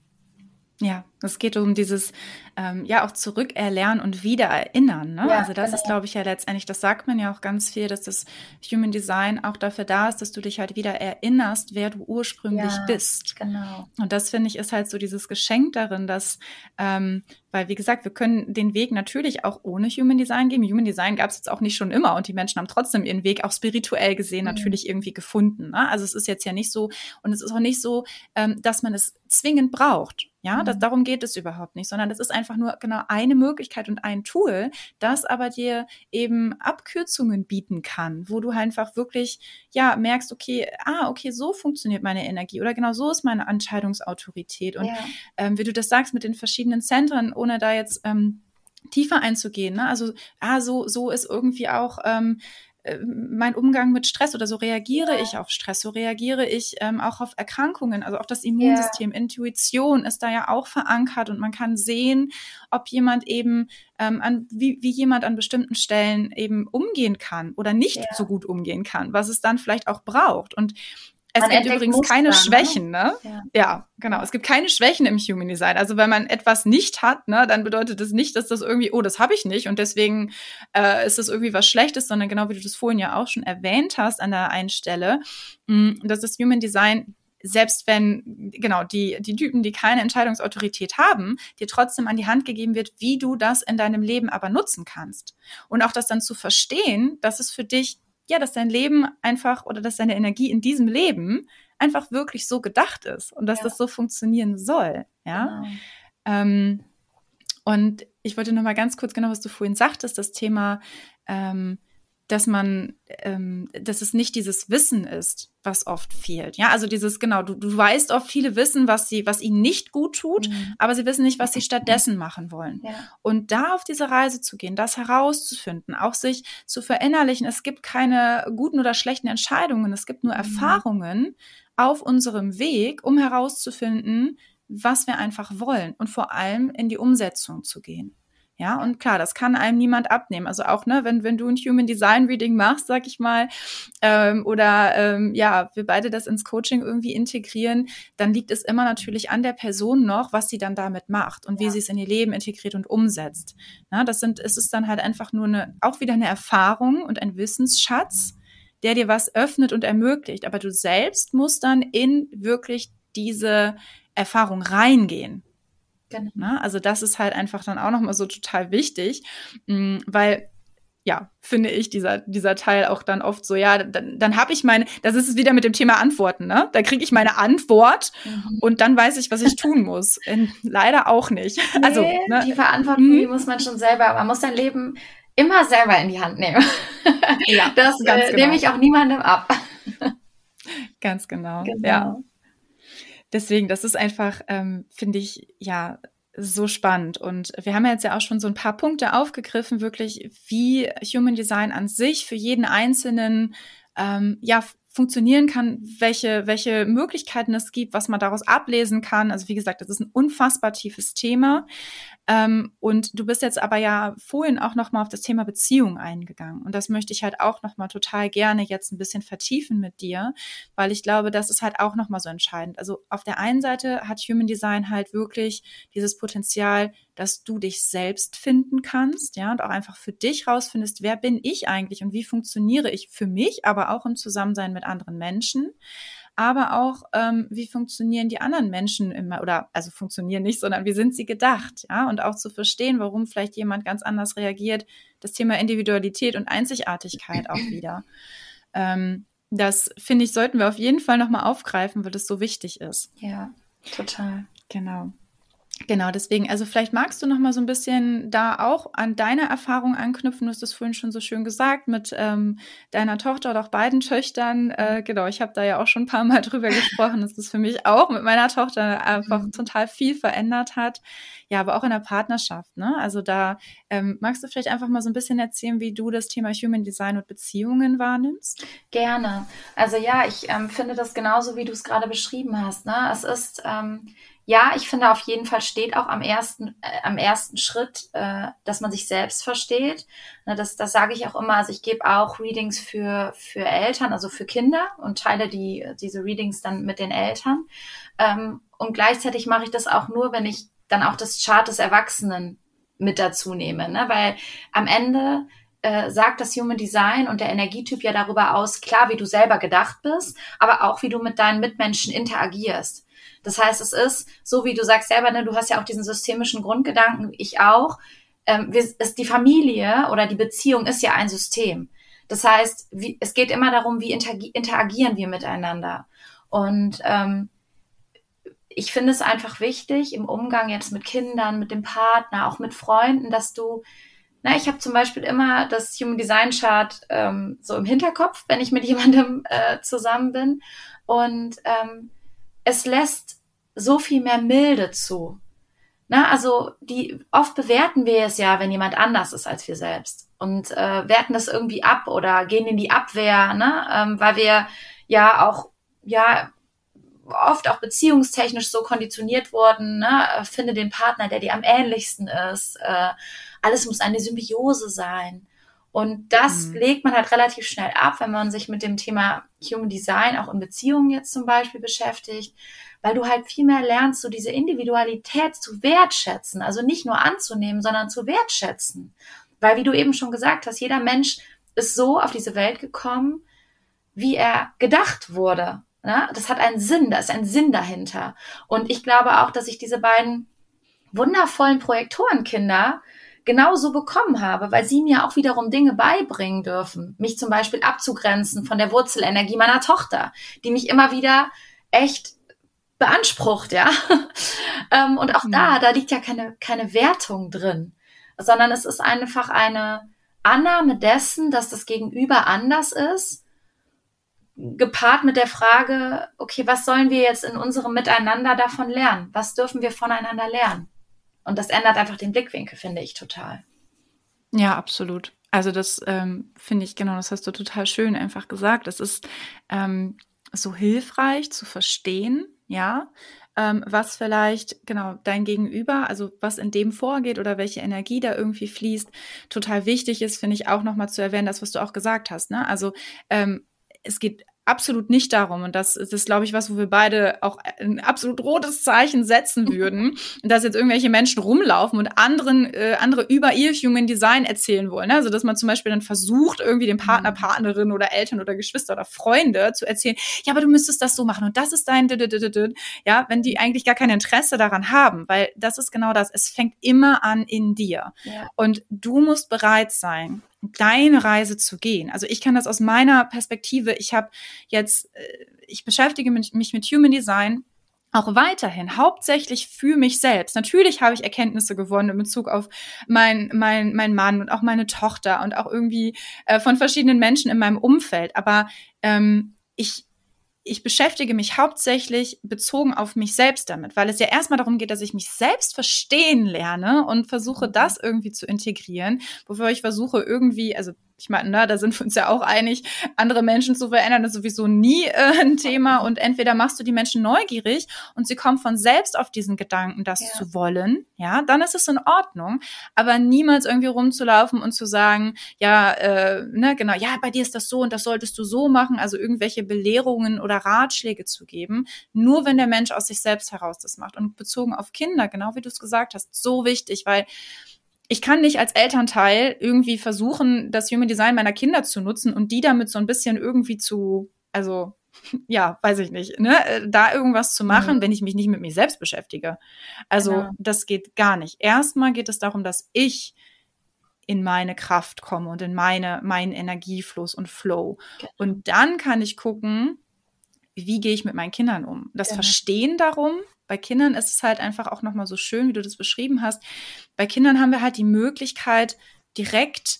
Ja, es geht um dieses ähm, ja auch zurückerlernen und wiedererinnern. Ne? Ja, also das genau. ist, glaube ich, ja letztendlich, das sagt man ja auch ganz viel, dass das Human Design auch dafür da ist, dass du dich halt wieder erinnerst, wer du ursprünglich ja, bist. Genau. Und das finde ich ist halt so dieses Geschenk darin, dass, ähm, weil wie gesagt, wir können den Weg natürlich auch ohne Human Design gehen. Human Design gab es jetzt auch nicht schon immer und die Menschen haben trotzdem ihren Weg auch spirituell gesehen mhm. natürlich irgendwie gefunden. Ne? Also es ist jetzt ja nicht so und es ist auch nicht so, ähm, dass man es zwingend braucht. Ja, das, mhm. darum geht es überhaupt nicht, sondern das ist einfach nur genau eine Möglichkeit und ein Tool, das aber dir eben Abkürzungen bieten kann, wo du einfach wirklich, ja, merkst, okay, ah, okay, so funktioniert meine Energie oder genau so ist meine Entscheidungsautorität. Und ja. ähm, wie du das sagst mit den verschiedenen Zentren, ohne da jetzt ähm, tiefer einzugehen. Ne? Also, ah, so, so ist irgendwie auch ähm, äh, mein Umgang mit Stress oder so reagiere ja. ich auf Stress, so reagiere ich ähm, auch auf Erkrankungen, also auch das Immunsystem, ja. Intuition ist da ja auch verankert und man kann sehen, ob jemand eben ähm, an wie, wie jemand an bestimmten Stellen eben umgehen kann oder nicht ja. so gut umgehen kann, was es dann vielleicht auch braucht und es gibt übrigens Muster, keine ne? Schwächen, ne? Ja. ja. genau. Es gibt keine Schwächen im Human Design. Also wenn man etwas nicht hat, ne, dann bedeutet das nicht, dass das irgendwie, oh, das habe ich nicht und deswegen äh, ist das irgendwie was Schlechtes, sondern genau wie du das vorhin ja auch schon erwähnt hast an der einen Stelle, mh, dass das Human Design selbst wenn, genau, die, die Typen, die keine Entscheidungsautorität haben, dir trotzdem an die Hand gegeben wird, wie du das in deinem Leben aber nutzen kannst. Und auch das dann zu verstehen, dass es für dich ja, dass dein Leben einfach oder dass deine Energie in diesem Leben einfach wirklich so gedacht ist und dass ja. das so funktionieren soll. Ja. Genau. Ähm, und ich wollte noch mal ganz kurz genau, was du vorhin sagtest, das Thema ähm, dass man, ähm, dass es nicht dieses Wissen ist, was oft fehlt. Ja, also dieses, genau, du, du weißt oft, viele wissen, was sie, was ihnen nicht gut tut, mhm. aber sie wissen nicht, was sie stattdessen machen wollen. Ja. Und da auf diese Reise zu gehen, das herauszufinden, auch sich zu verinnerlichen, es gibt keine guten oder schlechten Entscheidungen, es gibt nur mhm. Erfahrungen auf unserem Weg, um herauszufinden, was wir einfach wollen und vor allem in die Umsetzung zu gehen. Ja, und klar, das kann einem niemand abnehmen. Also auch, ne, wenn, wenn du ein Human Design Reading machst, sag ich mal, ähm, oder ähm, ja, wir beide das ins Coaching irgendwie integrieren, dann liegt es immer natürlich an der Person noch, was sie dann damit macht und ja. wie sie es in ihr Leben integriert und umsetzt. Na, das sind, es ist dann halt einfach nur eine, auch wieder eine Erfahrung und ein Wissensschatz, der dir was öffnet und ermöglicht. Aber du selbst musst dann in wirklich diese Erfahrung reingehen. Genau. Na, also das ist halt einfach dann auch nochmal so total wichtig, mm, weil ja, finde ich, dieser, dieser Teil auch dann oft so, ja, dann, dann habe ich meine, das ist es wieder mit dem Thema Antworten, ne? Da kriege ich meine Antwort mhm. und dann weiß ich, was ich tun (laughs) muss. In, leider auch nicht. Nee, also, ne? die Verantwortung, mhm. die muss man schon selber, man muss sein Leben immer selber in die Hand nehmen. Ja, (laughs) das äh, genau. nehme ich auch niemandem ab. Ganz genau. genau. Ja. Deswegen, das ist einfach, ähm, finde ich, ja, so spannend. Und wir haben jetzt ja auch schon so ein paar Punkte aufgegriffen, wirklich, wie Human Design an sich für jeden Einzelnen ähm, ja funktionieren kann, welche, welche Möglichkeiten es gibt, was man daraus ablesen kann. Also wie gesagt, das ist ein unfassbar tiefes Thema. Ähm, und du bist jetzt aber ja vorhin auch noch mal auf das Thema Beziehung eingegangen. Und das möchte ich halt auch noch mal total gerne jetzt ein bisschen vertiefen mit dir, weil ich glaube, das ist halt auch noch mal so entscheidend. Also auf der einen Seite hat Human Design halt wirklich dieses Potenzial, dass du dich selbst finden kannst, ja, und auch einfach für dich rausfindest, wer bin ich eigentlich und wie funktioniere ich für mich, aber auch im Zusammensein mit anderen Menschen aber auch, ähm, wie funktionieren die anderen Menschen immer, oder also funktionieren nicht, sondern wie sind sie gedacht, ja, und auch zu verstehen, warum vielleicht jemand ganz anders reagiert, das Thema Individualität und Einzigartigkeit auch (clears throat) wieder. Ähm, das finde ich, sollten wir auf jeden Fall nochmal aufgreifen, weil das so wichtig ist. Ja, total. Genau. Genau, deswegen, also vielleicht magst du noch mal so ein bisschen da auch an deine Erfahrung anknüpfen. Du hast es vorhin schon so schön gesagt mit ähm, deiner Tochter oder auch beiden Töchtern. Äh, genau, ich habe da ja auch schon ein paar Mal drüber gesprochen, dass das für mich auch mit meiner Tochter einfach mhm. total viel verändert hat. Ja, aber auch in der Partnerschaft. Ne? Also da ähm, magst du vielleicht einfach mal so ein bisschen erzählen, wie du das Thema Human Design und Beziehungen wahrnimmst? Gerne. Also ja, ich ähm, finde das genauso, wie du es gerade beschrieben hast. Ne? Es ist ähm, ja, ich finde auf jeden Fall steht auch am ersten, äh, am ersten Schritt, äh, dass man sich selbst versteht. Ne, das, das sage ich auch immer. Also ich gebe auch Readings für, für Eltern, also für Kinder und teile die, diese Readings dann mit den Eltern. Ähm, und gleichzeitig mache ich das auch nur, wenn ich dann auch das Chart des Erwachsenen mit dazu nehme. Ne? Weil am Ende äh, sagt das Human Design und der Energietyp ja darüber aus, klar, wie du selber gedacht bist, aber auch wie du mit deinen Mitmenschen interagierst. Das heißt, es ist, so wie du sagst selber, ne, du hast ja auch diesen systemischen Grundgedanken, ich auch. Ähm, wir, ist die Familie oder die Beziehung ist ja ein System. Das heißt, wie, es geht immer darum, wie interagieren wir miteinander. Und ähm, ich finde es einfach wichtig im Umgang jetzt mit Kindern, mit dem Partner, auch mit Freunden, dass du, na, ich habe zum Beispiel immer das Human Design Chart ähm, so im Hinterkopf, wenn ich mit (laughs) jemandem äh, zusammen bin. Und ähm, es lässt so viel mehr Milde zu. Na, also die oft bewerten wir es ja, wenn jemand anders ist als wir selbst und äh, werten das irgendwie ab oder gehen in die Abwehr, ne, ähm, weil wir ja auch ja oft auch beziehungstechnisch so konditioniert wurden, ne, finde den Partner, der dir am ähnlichsten ist, äh, alles muss eine Symbiose sein. Und das mhm. legt man halt relativ schnell ab, wenn man sich mit dem Thema Human Design auch in Beziehungen jetzt zum Beispiel beschäftigt, weil du halt viel mehr lernst, so diese Individualität zu wertschätzen, also nicht nur anzunehmen, sondern zu wertschätzen. Weil, wie du eben schon gesagt hast, jeder Mensch ist so auf diese Welt gekommen, wie er gedacht wurde. Ne? Das hat einen Sinn, da ist ein Sinn dahinter. Und ich glaube auch, dass ich diese beiden wundervollen Projektorenkinder genauso bekommen habe, weil sie mir auch wiederum Dinge beibringen dürfen, mich zum Beispiel abzugrenzen von der Wurzelenergie meiner Tochter, die mich immer wieder echt beansprucht, ja. (laughs) Ähm, und auch da, mhm. da liegt ja keine, keine Wertung drin, sondern es ist einfach eine Annahme dessen, dass das Gegenüber anders ist, gepaart mit der Frage, okay, was sollen wir jetzt in unserem Miteinander davon lernen? Was dürfen wir voneinander lernen? Und das ändert einfach den Blickwinkel, finde ich total. Ja, absolut. Also das ähm, finde ich, genau, das hast du total schön einfach gesagt. Es ist ähm, so hilfreich zu verstehen, ja, ähm, was vielleicht, genau, dein Gegenüber, also was in dem vorgeht oder welche Energie da irgendwie fließt, total wichtig ist, finde ich auch nochmal zu erwähnen, das, was du auch gesagt hast. Ne? Also ähm, es geht absolut nicht darum. Und das, das ist, glaube ich, was, wo wir beide auch ein absolut rotes Zeichen setzen (laughs) würden, dass jetzt irgendwelche Menschen rumlaufen und anderen, äh, andere über ihr Human Design erzählen wollen. Also, dass man zum Beispiel dann versucht, irgendwie dem Partner, mhm. Partnerin oder Eltern oder Geschwister oder Freunde zu erzählen, ja, aber du müsstest das so machen und das ist dein, ja, wenn die eigentlich gar kein Interesse daran haben, weil das ist genau das. Es fängt immer an in dir. Ja. Und du musst bereit sein, deine Reise zu gehen. Also ich kann das aus meiner Perspektive, ich habe jetzt, äh, ich beschäftige mich mit Human Design auch weiterhin hauptsächlich für mich selbst. Natürlich habe ich Erkenntnisse gewonnen in Bezug auf mein, mein, mein Mann und auch meine Tochter und auch irgendwie äh, von verschiedenen Menschen in meinem Umfeld. Aber ähm, ich ich beschäftige mich hauptsächlich bezogen auf mich selbst damit, weil es ja erstmal darum geht, dass ich mich selbst verstehen lerne und versuche, mhm. das irgendwie zu integrieren, bevor ich versuche, irgendwie, also ich meine, na, da sind wir uns ja auch einig, andere Menschen zu verändern ist sowieso nie äh, ein Thema. Und entweder machst du die Menschen neugierig und sie kommen von selbst auf diesen Gedanken, das ja. zu wollen, ja, dann ist es in Ordnung. Aber niemals irgendwie rumzulaufen und zu sagen, ja, äh, ne, genau, ja, bei dir ist das so und das solltest du so machen, also irgendwelche Belehrungen oder Ratschläge zu geben, nur wenn der Mensch aus sich selbst heraus das macht. Und bezogen auf Kinder, genau wie du es gesagt hast, so wichtig, weil ich kann nicht als Elternteil irgendwie versuchen, das Human Design meiner Kinder zu nutzen und die damit so ein bisschen irgendwie zu, also (laughs) ja, weiß ich nicht, ne, äh, da irgendwas zu machen, mhm. wenn ich mich nicht mit mir selbst beschäftige. Also genau. das geht gar nicht. Erstmal geht es darum, dass ich in meine Kraft komme und in meine, meinen Energiefluss und Flow. Genau. Und dann kann ich gucken, wie gehe ich mit meinen Kindern um. Das genau. Verstehen darum bei Kindern ist es halt einfach auch nochmal so schön, wie du das beschrieben hast. Bei Kindern haben wir halt die Möglichkeit, direkt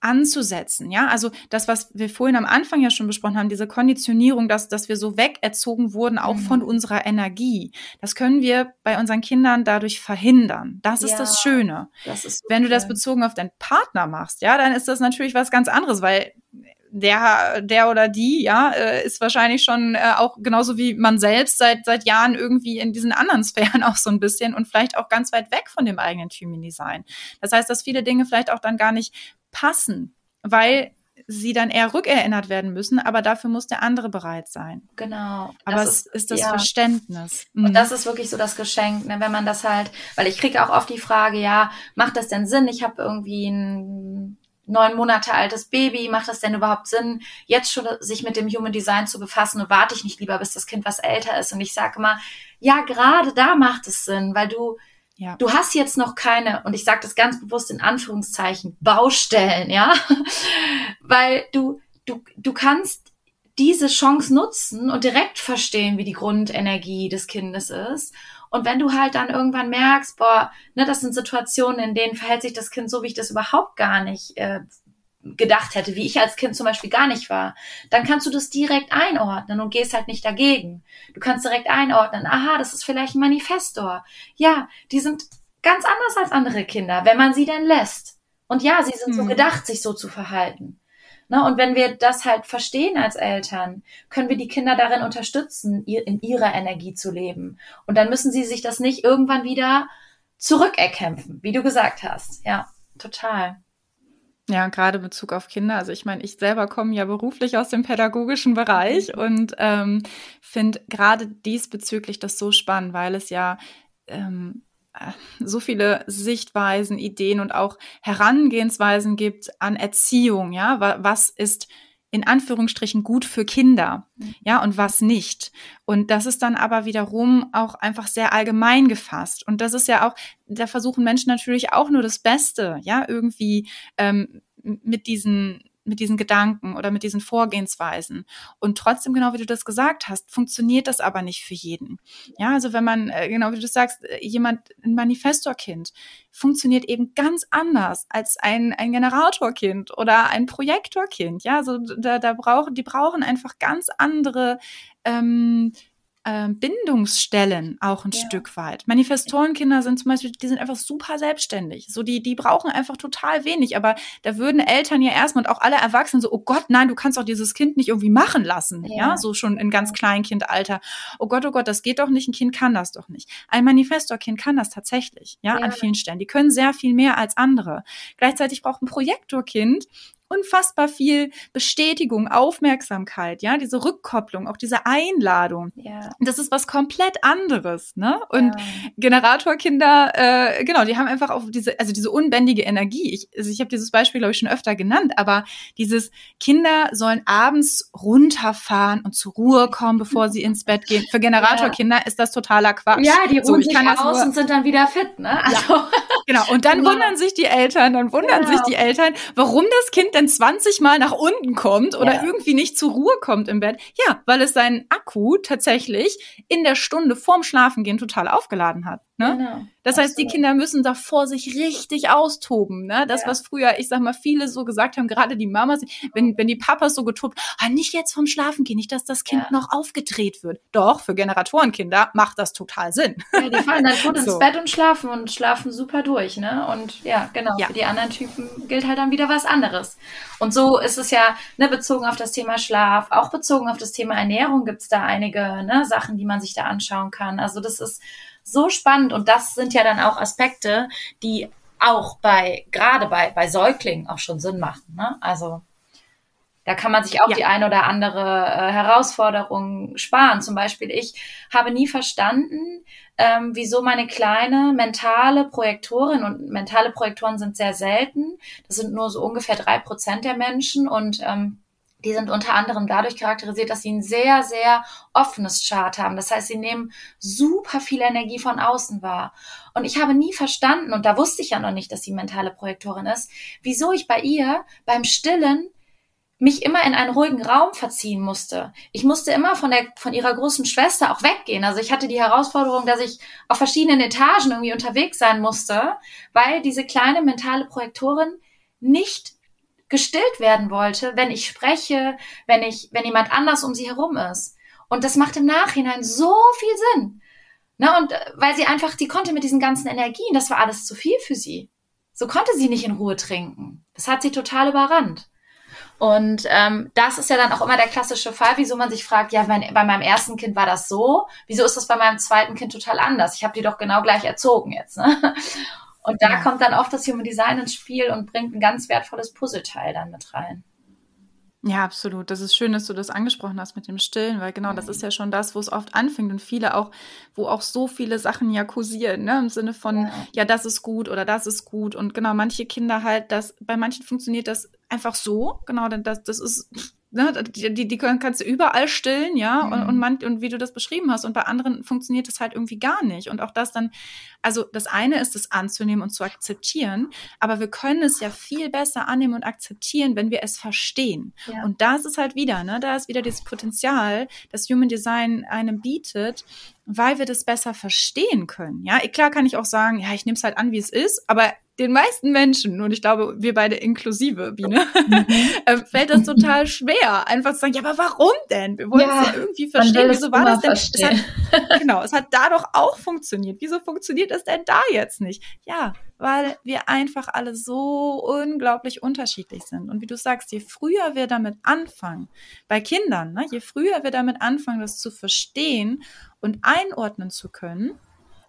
anzusetzen. Ja, also das, was wir vorhin am Anfang ja schon besprochen haben, diese Konditionierung, dass, dass wir so wegerzogen wurden, auch mhm. von unserer Energie. Das können wir bei unseren Kindern dadurch verhindern. Das ist ja, das Schöne. Das ist so Wenn du das bezogen auf deinen Partner machst, ja, dann ist das natürlich was ganz anderes, weil der, der oder die, ja, äh, ist wahrscheinlich schon äh, auch genauso wie man selbst seit, seit Jahren irgendwie in diesen anderen (laughs) Sphären auch so ein bisschen und vielleicht auch ganz weit weg von dem eigenen Human Design. Das heißt, dass viele Dinge vielleicht auch dann gar nicht passen, weil sie dann eher rückerinnert werden müssen, aber dafür muss der andere bereit sein. Genau. Aber es ist, ist das ja. Verständnis. Mhm. Und das ist wirklich so das Geschenk, ne, wenn man das halt, weil ich kriege auch oft die Frage, ja, macht das denn Sinn? Ich habe irgendwie ein neun Monate altes Baby, macht das denn überhaupt Sinn, jetzt schon sich mit dem Human Design zu befassen und warte ich nicht lieber, bis das Kind was älter ist? Und ich sage immer, ja, gerade da macht es Sinn, weil du ja. Du hast jetzt noch keine, und ich sage das ganz bewusst in Anführungszeichen, Baustellen, ja, (laughs) weil du, du, du kannst diese Chance nutzen und direkt verstehen, wie die Grundenergie des Kindes ist. Und wenn du halt dann irgendwann merkst, boah, ne, das sind Situationen, in denen verhält sich das Kind so, wie ich das überhaupt gar nicht äh, gedacht hätte, wie ich als Kind zum Beispiel gar nicht war, dann kannst du das direkt einordnen und gehst halt nicht dagegen. Du kannst direkt einordnen, aha, das ist vielleicht ein Manifestor. Ja, die sind ganz anders als andere Kinder, wenn man sie denn lässt. Und ja, sie sind mhm. so gedacht, sich so zu verhalten. Ne, und wenn wir das halt verstehen als Eltern, können wir die Kinder darin unterstützen, in ihrer Energie zu leben. Und dann müssen sie sich das nicht irgendwann wieder zurückerkämpfen, wie du gesagt hast. Ja, total. Ja, gerade in Bezug auf Kinder. Also ich meine, ich selber komme ja beruflich aus dem pädagogischen Bereich mhm. und ähm, finde gerade diesbezüglich das so spannend, weil es ja ähm, äh, so viele Sichtweisen, Ideen und auch Herangehensweisen gibt an Erziehung. Ja, was ist in Anführungsstrichen gut für Kinder, ja, und was nicht. Und das ist dann aber wiederum auch einfach sehr allgemein gefasst. Und das ist ja auch, da versuchen Menschen natürlich auch nur das Beste, ja, irgendwie ähm, mit diesen mit diesen Gedanken oder mit diesen Vorgehensweisen. Und trotzdem, genau wie du das gesagt hast, funktioniert das aber nicht für jeden. Ja, also wenn man, äh, genau wie du sagst, äh, jemand, ein Manifestorkind, funktioniert eben ganz anders als ein, ein Generatorkind oder ein Projektorkind. Ja, also da, da brauchen, die brauchen einfach ganz andere ähm, ähm, Bindungsstellen auch ein ja. Stück weit. Manifestorenkinder sind zum Beispiel, die sind einfach super selbstständig. So, die, die brauchen einfach total wenig. Aber da würden Eltern ja erstmal und auch alle Erwachsenen so, oh Gott, nein, du kannst doch dieses Kind nicht irgendwie machen lassen. Ja, ja? so schon in ganz Kleinkindalter. Oh Gott, oh Gott, das geht doch nicht. Ein Kind kann das doch nicht. Ein Manifestorkind kann das tatsächlich, ja, ja, an vielen Stellen. Die können sehr viel mehr als andere. Gleichzeitig braucht ein Projektorkind unfassbar viel Bestätigung, Aufmerksamkeit, ja, diese Rückkopplung, auch diese Einladung. Ja. Das ist was komplett anderes, ne? Und ja. Generatorkinder, äh, genau, die haben einfach auch diese, also diese unbändige Energie. Ich, also ich habe dieses Beispiel, glaube ich, schon öfter genannt, aber dieses Kinder sollen abends runterfahren und zur Ruhe kommen, bevor sie ins Bett gehen. Für Generatorkinder ja. ist das totaler Quatsch. Ja, die ruhen so, sich aus und sind dann wieder fit, ne? Also. Ja. Genau. Und dann (laughs) genau. wundern sich die Eltern, dann wundern genau. sich die Eltern, warum das Kind denn 20 Mal nach unten kommt oder ja. irgendwie nicht zur Ruhe kommt im Bett. Ja, weil es seinen Akku tatsächlich in der Stunde vorm Schlafengehen total aufgeladen hat. Ne? Genau. Das heißt, die Kinder müssen davor sich richtig austoben. Ne? Das, ja. was früher, ich sag mal, viele so gesagt haben, gerade die Mamas, wenn, wenn die Papas so getobt, ah, nicht jetzt vom Schlafen gehen, nicht, dass das Kind ja. noch aufgedreht wird. Doch, für Generatorenkinder macht das total Sinn. Ja, die fallen dann tot (laughs) so. ins Bett und schlafen und schlafen super durch. Ne? Und ja, genau, ja. für die anderen Typen gilt halt dann wieder was anderes. Und so ist es ja ne, bezogen auf das Thema Schlaf, auch bezogen auf das Thema Ernährung gibt's da einige ne, Sachen, die man sich da anschauen kann. Also das ist so spannend und das sind ja dann auch Aspekte, die auch bei, gerade bei, bei Säuglingen auch schon Sinn machen. Ne? Also da kann man sich auch ja. die ein oder andere äh, Herausforderung sparen. Zum Beispiel, ich habe nie verstanden, ähm, wieso meine kleine mentale Projektorin und mentale Projektoren sind sehr selten. Das sind nur so ungefähr drei Prozent der Menschen und ähm, die sind unter anderem dadurch charakterisiert, dass sie ein sehr, sehr offenes Chart haben. Das heißt, sie nehmen super viel Energie von außen wahr. Und ich habe nie verstanden, und da wusste ich ja noch nicht, dass sie mentale Projektorin ist, wieso ich bei ihr beim Stillen mich immer in einen ruhigen Raum verziehen musste. Ich musste immer von der, von ihrer großen Schwester auch weggehen. Also ich hatte die Herausforderung, dass ich auf verschiedenen Etagen irgendwie unterwegs sein musste, weil diese kleine mentale Projektorin nicht gestillt werden wollte, wenn ich spreche, wenn ich, wenn jemand anders um sie herum ist. Und das macht im Nachhinein so viel Sinn. Ne, und äh, weil sie einfach, die konnte mit diesen ganzen Energien, das war alles zu viel für sie. So konnte sie nicht in Ruhe trinken. Das hat sie total überrannt. Und ähm, das ist ja dann auch immer der klassische Fall, wieso man sich fragt, ja, mein, bei meinem ersten Kind war das so, wieso ist das bei meinem zweiten Kind total anders? Ich habe die doch genau gleich erzogen jetzt. Ne? Und da ja. kommt dann oft das Human Design ins Spiel und bringt ein ganz wertvolles Puzzleteil dann mit rein. Ja, absolut. Das ist schön, dass du das angesprochen hast mit dem Stillen, weil genau, das ist ja schon das, wo es oft anfängt und viele auch, wo auch so viele Sachen ja kursieren, ne, im Sinne von, ja. ja, das ist gut oder das ist gut und genau, manche Kinder halt, das, bei manchen funktioniert das einfach so, genau, denn das, das ist, ne, die, die, kannst du überall stillen, ja, mhm. und, und, man, und wie du das beschrieben hast. Und bei anderen funktioniert das halt irgendwie gar nicht. Und auch das dann, also das eine ist, es anzunehmen und zu akzeptieren, aber wir können es ja viel besser annehmen und akzeptieren, wenn wir es verstehen. Ja. Und das ist halt wieder, ne, da ist wieder dieses Potenzial, das Human Design einem bietet, weil wir das besser verstehen können. Ja, klar kann ich auch sagen, ja, ich nehme es halt an, wie es ist, aber den meisten Menschen, und ich glaube, wir beide inklusive, Biene, mhm. (laughs) Äh, fällt das total schwer, einfach zu sagen, ja, aber warum denn? Wir wollen ja, es ja irgendwie verstehen. Wieso war das denn? Es hat, (laughs) genau, es hat da doch auch funktioniert. Wieso funktioniert es denn da jetzt nicht? Ja, weil wir einfach alle so unglaublich unterschiedlich sind. Und wie du sagst, je früher wir damit anfangen, bei Kindern, ne, je früher wir damit anfangen, das zu verstehen und einordnen zu können,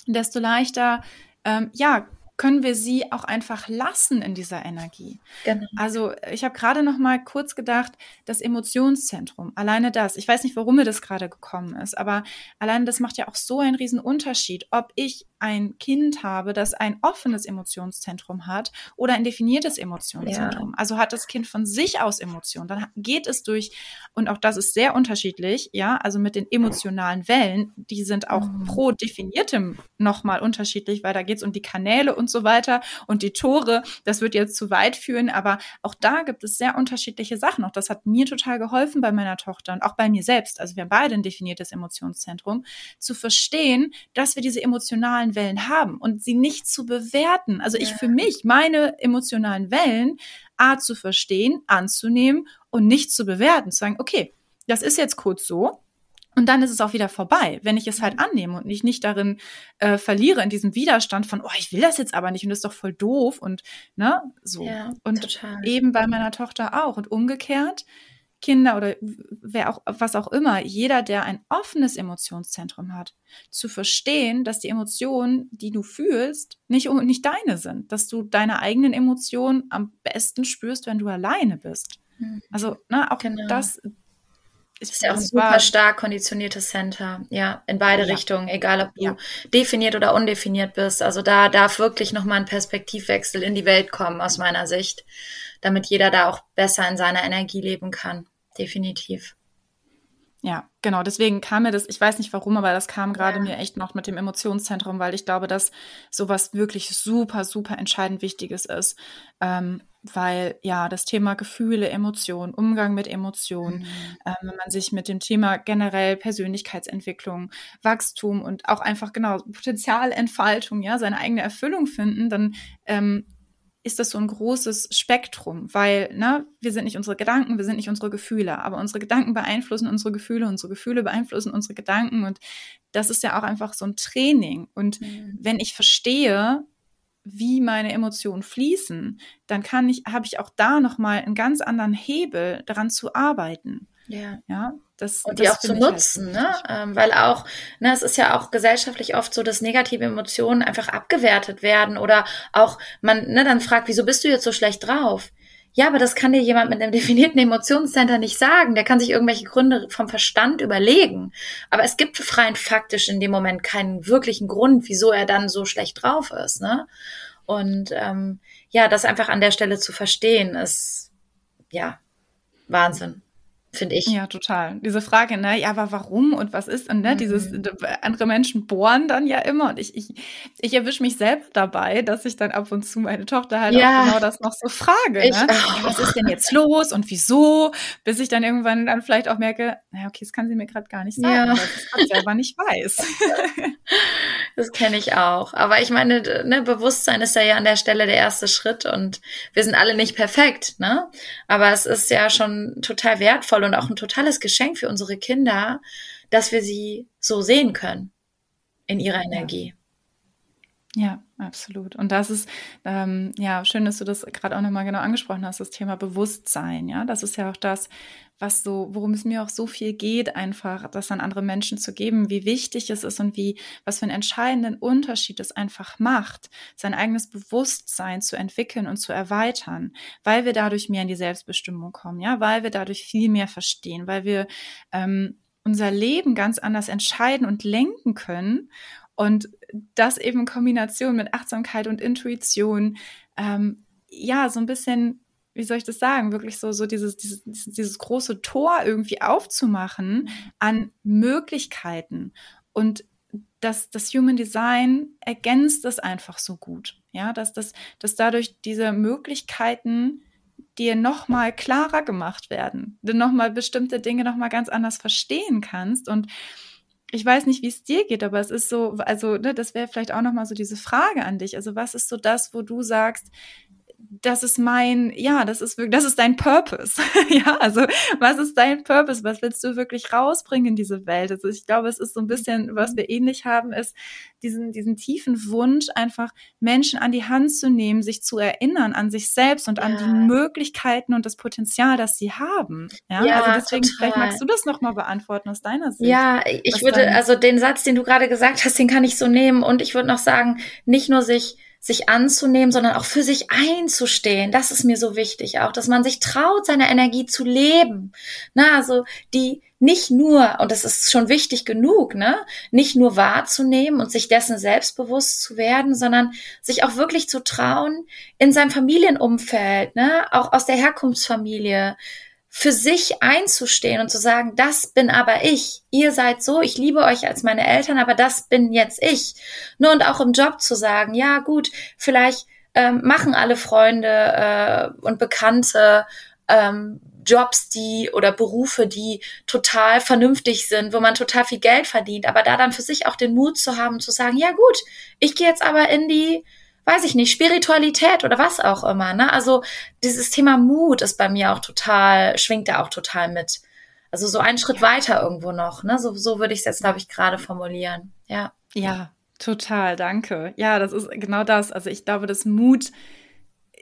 desto leichter ähm, ja, können wir sie auch einfach lassen in dieser Energie. Genau. Also ich habe gerade noch mal kurz gedacht, das Emotionszentrum, alleine das, ich weiß nicht, warum mir das gerade gekommen ist, aber alleine das macht ja auch so einen riesen Unterschied, ob ich ein Kind habe, das ein offenes Emotionszentrum hat oder ein definiertes Emotionszentrum. Ja. Also hat das Kind von sich aus Emotionen, dann geht es durch, und auch das ist sehr unterschiedlich, ja, also mit den emotionalen Wellen, die sind auch mhm. pro definiertem nochmal unterschiedlich, weil da geht es um die Kanäle und so weiter und die Tore, das wird jetzt zu weit führen, aber auch da gibt es sehr unterschiedliche Sachen. Auch das hat mir total geholfen bei meiner Tochter und auch bei mir selbst. Also wir haben beide ein definiertes Emotionszentrum, zu verstehen, dass wir diese emotionalen emotionalen Wellen haben und sie nicht zu bewerten. Also ich für mich, meine emotionalen Wellen, A zu verstehen, anzunehmen und nicht zu bewerten. Zu sagen, okay, das ist jetzt kurz so. Und dann ist es auch wieder vorbei, wenn ich es halt annehme und mich nicht darin äh, verliere, in diesem Widerstand von, oh, ich will das jetzt aber nicht und das ist doch voll doof und ne, so. Ja, und total. eben bei meiner Tochter auch. Und umgekehrt, Kinder oder wer auch, was auch immer, jeder, der ein offenes Emotionszentrum hat, zu verstehen, dass die Emotionen, die du fühlst, nicht, nicht deine sind, dass du deine eigenen Emotionen am besten spürst, wenn du alleine bist. Mhm. Also, ne, auch genau. das ist, ist ja auch ein super stark konditioniertes Center, ja, in beide ja. Richtungen, egal ob du ja. definiert oder undefiniert bist. Also da darf wirklich nochmal ein Perspektivwechsel in die Welt kommen, aus meiner Sicht damit jeder da auch besser in seiner Energie leben kann. Definitiv. Ja, genau. Deswegen kam mir das, ich weiß nicht warum, aber das kam gerade ja. mir echt noch mit dem Emotionszentrum, weil ich glaube, dass sowas wirklich super, super entscheidend Wichtiges ist. Ähm, weil ja das Thema Gefühle, Emotionen, Umgang mit Emotionen, mhm. ähm, wenn man sich mit dem Thema generell Persönlichkeitsentwicklung, Wachstum und auch einfach genau Potenzialentfaltung, ja, seine eigene Erfüllung finden, dann ähm, ist das so ein großes Spektrum, weil ne, wir sind nicht unsere Gedanken, wir sind nicht unsere Gefühle, aber unsere Gedanken beeinflussen unsere Gefühle, unsere Gefühle beeinflussen unsere Gedanken und das ist ja auch einfach so ein Training. Und mhm. wenn ich verstehe, wie meine Emotionen fließen, dann kann ich, habe ich auch da nochmal einen ganz anderen Hebel daran zu arbeiten. Ja. ja das, und die das auch zu halt nutzen, halt ne? Ähm, weil auch, ne, es ist ja auch gesellschaftlich oft so, dass negative Emotionen einfach abgewertet werden oder auch man, ne, dann fragt, wieso bist du jetzt so schlecht drauf? Ja, aber das kann dir jemand mit einem (laughs) definierten Emotionscenter nicht sagen. Der kann sich irgendwelche Gründe vom Verstand überlegen. Aber es gibt rein faktisch in dem Moment keinen wirklichen Grund, wieso er dann so schlecht drauf ist, ne? Und ähm, ja, das einfach an der Stelle zu verstehen, ist ja Wahnsinn. Finde ich. Ja, total. Diese Frage, ne, ja, aber warum und was ist? Und ne, mhm. dieses, andere Menschen bohren dann ja immer und ich, ich, ich erwische mich selbst dabei, dass ich dann ab und zu meine Tochter halt ja. auch genau das noch so frage. Ich ne? Was ist denn jetzt los und wieso? Bis ich dann irgendwann dann vielleicht auch merke, naja, okay, das kann sie mir gerade gar nicht sagen, ja. weil ich es selber nicht weiß. (laughs) das kenne ich auch. Aber ich meine, ne, Bewusstsein ist ja, ja an der Stelle der erste Schritt und wir sind alle nicht perfekt, ne? Aber es ist ja schon total wertvoll und auch ein totales Geschenk für unsere Kinder, dass wir sie so sehen können in ihrer Energie. Ja, absolut. Und das ist ähm, ja schön, dass du das gerade auch nochmal genau angesprochen hast, das Thema Bewusstsein. Ja, das ist ja auch das, was so, worum es mir auch so viel geht, einfach das an andere Menschen zu geben, wie wichtig es ist und wie, was für einen entscheidenden Unterschied es einfach macht, sein eigenes Bewusstsein zu entwickeln und zu erweitern, weil wir dadurch mehr in die Selbstbestimmung kommen, ja, weil wir dadurch viel mehr verstehen, weil wir ähm, unser Leben ganz anders entscheiden und lenken können und das eben in Kombination mit Achtsamkeit und Intuition, ähm, ja, so ein bisschen, wie soll ich das sagen, wirklich so, so dieses, dieses, dieses große Tor irgendwie aufzumachen an Möglichkeiten. Und das, das Human Design ergänzt es einfach so gut. Ja, dass, das, dass dadurch diese Möglichkeiten dir nochmal klarer gemacht werden, du nochmal bestimmte Dinge nochmal ganz anders verstehen kannst und ich weiß nicht, wie es dir geht, aber es ist so, also ne, das wäre vielleicht auch noch mal so diese Frage an dich. Also was ist so das, wo du sagst, das ist mein, ja, das ist wirklich, das ist dein Purpose. (laughs) ja, also was ist dein Purpose? Was willst du wirklich rausbringen in diese Welt? Also ich glaube, es ist so ein bisschen, was wir ähnlich haben, ist diesen, diesen tiefen Wunsch, einfach Menschen an die Hand zu nehmen, sich zu erinnern an sich selbst und ja. an die Möglichkeiten und das Potenzial, das sie haben. Ja, ja also deswegen, total. vielleicht magst du das nochmal beantworten aus deiner Sicht. Ja, ich würde, also den Satz, den du gerade gesagt hast, den kann ich so nehmen und ich würde noch sagen, nicht nur sich sich anzunehmen, sondern auch für sich einzustehen. Das ist mir so wichtig auch, dass man sich traut, seine Energie zu leben. Na, also die nicht nur, und das ist schon wichtig genug, ne, nicht nur wahrzunehmen und sich dessen selbstbewusst zu werden, sondern sich auch wirklich zu trauen, in seinem Familienumfeld, ne, auch aus der Herkunftsfamilie, für sich einzustehen und zu sagen, das bin aber ich. Ihr seid so, ich liebe euch als meine Eltern, aber das bin jetzt ich. Nur und auch im Job zu sagen, ja gut, vielleicht ähm, machen alle Freunde äh, und Bekannte ähm, Jobs, die oder Berufe, die total vernünftig sind, wo man total viel Geld verdient, aber da dann für sich auch den Mut zu haben, zu sagen, ja gut, ich gehe jetzt aber in die weiß ich nicht, Spiritualität oder was auch immer. Ne? Also dieses Thema Mut ist bei mir auch total, schwingt da auch total mit. Also so einen Schritt weiter irgendwo noch. Ne? So, so würde ich es jetzt, glaube ich, gerade formulieren. Ja. Ja, total, danke. Ja, das ist genau das. Also ich glaube, dass Mut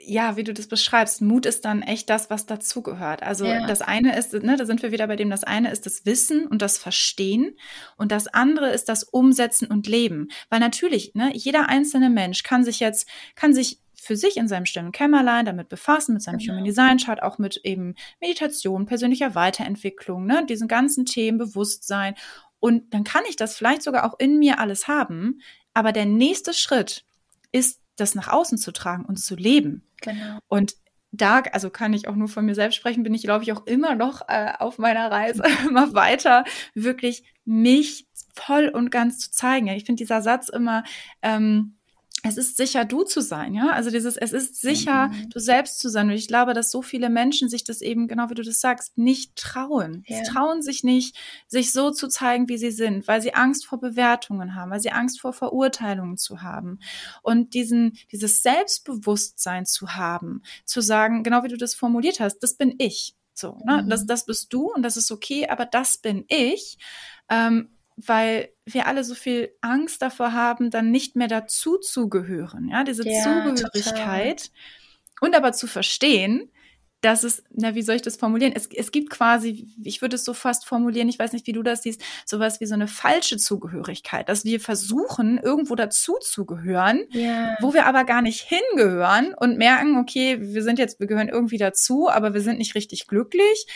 ja, wie du das beschreibst, Mut ist dann echt das, was dazugehört. Also ja. das eine ist, ne, da sind wir wieder bei dem, das eine ist das Wissen und das Verstehen und das andere ist das Umsetzen und Leben. Weil natürlich, ne, jeder einzelne Mensch kann sich jetzt, kann sich für sich in seinem stillen Kämmerlein damit befassen, mit seinem genau. Human Design Chart, auch mit eben Meditation, persönlicher Weiterentwicklung, ne, diesen ganzen Themen, Bewusstsein. Und dann kann ich das vielleicht sogar auch in mir alles haben. Aber der nächste Schritt ist das nach außen zu tragen und zu leben. Genau. Und da, also kann ich auch nur von mir selbst sprechen, bin ich, glaube ich, auch immer noch äh, auf meiner Reise, (laughs) immer weiter, wirklich mich voll und ganz zu zeigen. Ich finde dieser Satz immer, ähm, es ist sicher, du zu sein, ja. Also dieses, es ist sicher, mhm. du selbst zu sein. Und ich glaube, dass so viele Menschen sich das eben, genau wie du das sagst, nicht trauen. Ja. Sie trauen sich nicht, sich so zu zeigen, wie sie sind, weil sie Angst vor Bewertungen haben, weil sie Angst vor Verurteilungen zu haben. Und diesen, dieses Selbstbewusstsein zu haben, zu sagen, genau wie du das formuliert hast, das bin ich. So, ne? Mhm. Das, das bist du und das ist okay, aber das bin ich. Ähm, weil wir alle so viel Angst davor haben, dann nicht mehr dazu zu gehören, ja, diese ja, Zugehörigkeit total. und aber zu verstehen, dass es, na, wie soll ich das formulieren? Es, es gibt quasi, ich würde es so fast formulieren, ich weiß nicht, wie du das siehst, sowas wie so eine falsche Zugehörigkeit, dass wir versuchen, irgendwo dazu zu gehören, yeah. wo wir aber gar nicht hingehören und merken, okay, wir sind jetzt, wir gehören irgendwie dazu, aber wir sind nicht richtig glücklich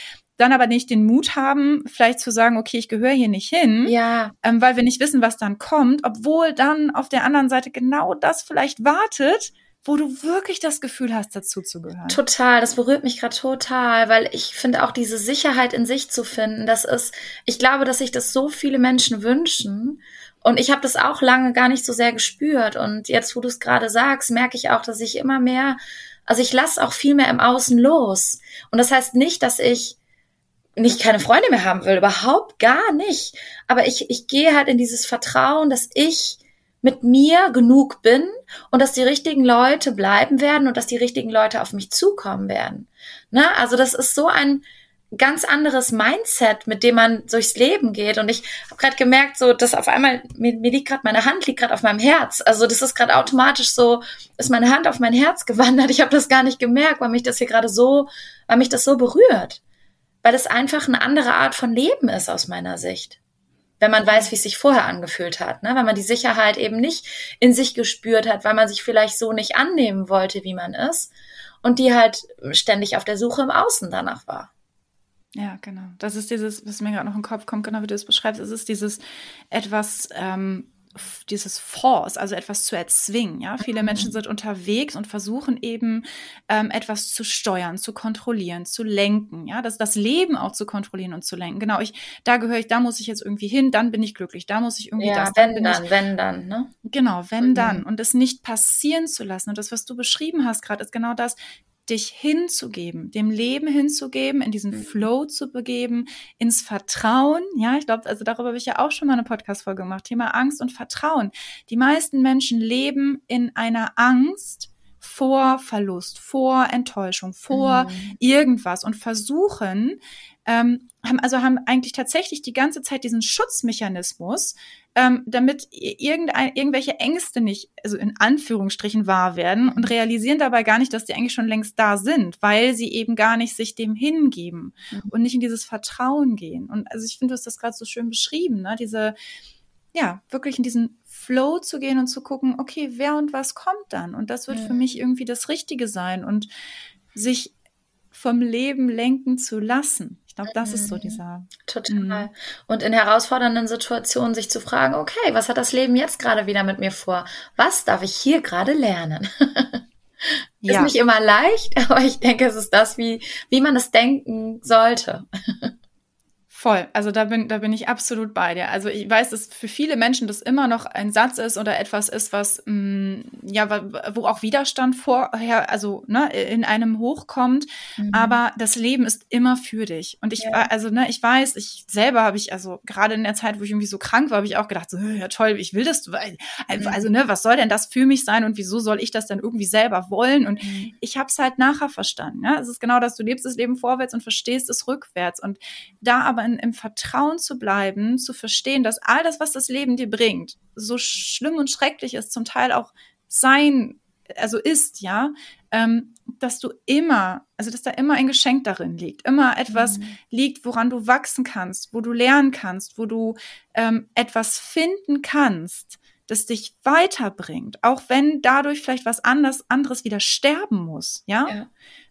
dann aber nicht den Mut haben, vielleicht zu sagen, okay, ich gehöre hier nicht hin, ja. ähm, weil wir nicht wissen, was dann kommt, obwohl dann auf der anderen Seite genau das vielleicht wartet, wo du wirklich das Gefühl hast, dazu zu gehören. Total, das berührt mich gerade total, weil ich finde auch diese Sicherheit in sich zu finden, das ist, ich glaube, dass sich das so viele Menschen wünschen. Und ich habe das auch lange gar nicht so sehr gespürt. Und jetzt, wo du es gerade sagst, merke ich auch, dass ich immer mehr, also ich lasse auch viel mehr im Außen los. Und das heißt nicht, dass ich nicht keine Freunde mehr haben will, überhaupt gar nicht. Aber ich, ich gehe halt in dieses Vertrauen, dass ich mit mir genug bin und dass die richtigen Leute bleiben werden und dass die richtigen Leute auf mich zukommen werden. Ne? Also das ist so ein ganz anderes Mindset, mit dem man durchs Leben geht. Und ich habe gerade gemerkt, so dass auf einmal mir, mir liegt gerade meine Hand liegt gerade auf meinem Herz. Also das ist gerade automatisch so, ist meine Hand auf mein Herz gewandert. (laughs) Ich habe das gar nicht gemerkt, weil mich das hier gerade so, weil mich das so berührt, weil es einfach eine andere Art von Leben ist aus meiner Sicht wenn man weiß, wie es sich vorher angefühlt hat, ne? wenn man die Sicherheit eben nicht in sich gespürt hat, weil man sich vielleicht so nicht annehmen wollte, wie man ist und die halt ständig auf der Suche im Außen danach war. Ja, genau. Das ist dieses, was mir gerade noch im Kopf kommt, genau wie du es beschreibst, es ist dieses etwas ähm, dieses Force, also etwas zu erzwingen. Ja, viele Menschen mhm. sind unterwegs und versuchen eben ähm, etwas zu steuern, zu kontrollieren, zu lenken. Ja, das das Leben auch zu kontrollieren und zu lenken. Genau, ich da gehöre ich, da muss ich jetzt irgendwie hin, dann bin ich glücklich, da muss ich irgendwie ja, das. Wenn dann, ich, wenn dann, ne? Genau, wenn mhm. dann und es nicht passieren zu lassen. Und das, was du beschrieben hast gerade, ist genau das dich hinzugeben, dem Leben hinzugeben, in diesen mhm. Flow zu begeben, ins Vertrauen. Ja, ich glaube, also darüber habe ich ja auch schon mal eine Podcast-Folge gemacht. Thema Angst und Vertrauen. Die meisten Menschen leben in einer Angst vor Verlust, vor Enttäuschung, vor mhm. irgendwas und versuchen, ähm, haben, also haben eigentlich tatsächlich die ganze Zeit diesen Schutzmechanismus, ähm, damit irgendein, irgendwelche Ängste nicht, also in Anführungsstrichen wahr werden und realisieren dabei gar nicht, dass die eigentlich schon längst da sind, weil sie eben gar nicht sich dem hingeben mhm. und nicht in dieses Vertrauen gehen. Und also ich finde, du hast das gerade so schön beschrieben, ne? Diese, ja, wirklich in diesen Flow zu gehen und zu gucken, okay, wer und was kommt dann? Und das wird mhm. für mich irgendwie das Richtige sein und sich vom Leben lenken zu lassen. Ich glaube, das ist so mhm. dieser. Total. Mhm. Und in herausfordernden Situationen sich zu fragen, okay, was hat das Leben jetzt gerade wieder mit mir vor? Was darf ich hier gerade lernen? (laughs) ja. Ist nicht immer leicht, (laughs) aber ich denke, es ist das, wie, wie man es denken sollte. Voll. Also da bin, da bin ich absolut bei dir. Also ich weiß, dass für viele Menschen das immer noch ein Satz ist oder etwas ist, was, mh, mm, ja, wo auch Widerstand vorher, also, ne, in einem hochkommt. Mhm. Aber das Leben ist immer für dich. Und ich, ja. also, ne, ich weiß, ich selber habe ich, also gerade in der Zeit, wo ich irgendwie so krank war, habe ich auch gedacht, so, ja toll, ich will das, weil, mhm. also, ne, was soll denn das für mich sein und wieso soll ich das dann irgendwie selber wollen? Und mhm. ich habe es halt nachher verstanden. Ja? Es ist genau das, du lebst das Leben vorwärts und verstehst es rückwärts. Und da aber in, im Vertrauen zu bleiben, zu verstehen, dass all das, was das Leben dir bringt, so schlimm und schrecklich ist, zum Teil auch sein, also ist, ja, ähm, dass du immer, also dass da immer ein Geschenk darin liegt, immer etwas mhm. liegt, woran du wachsen kannst, wo du lernen kannst, wo du ähm, etwas finden kannst, das dich weiterbringt, auch wenn dadurch vielleicht was anders, anderes wieder sterben muss, ja? ja.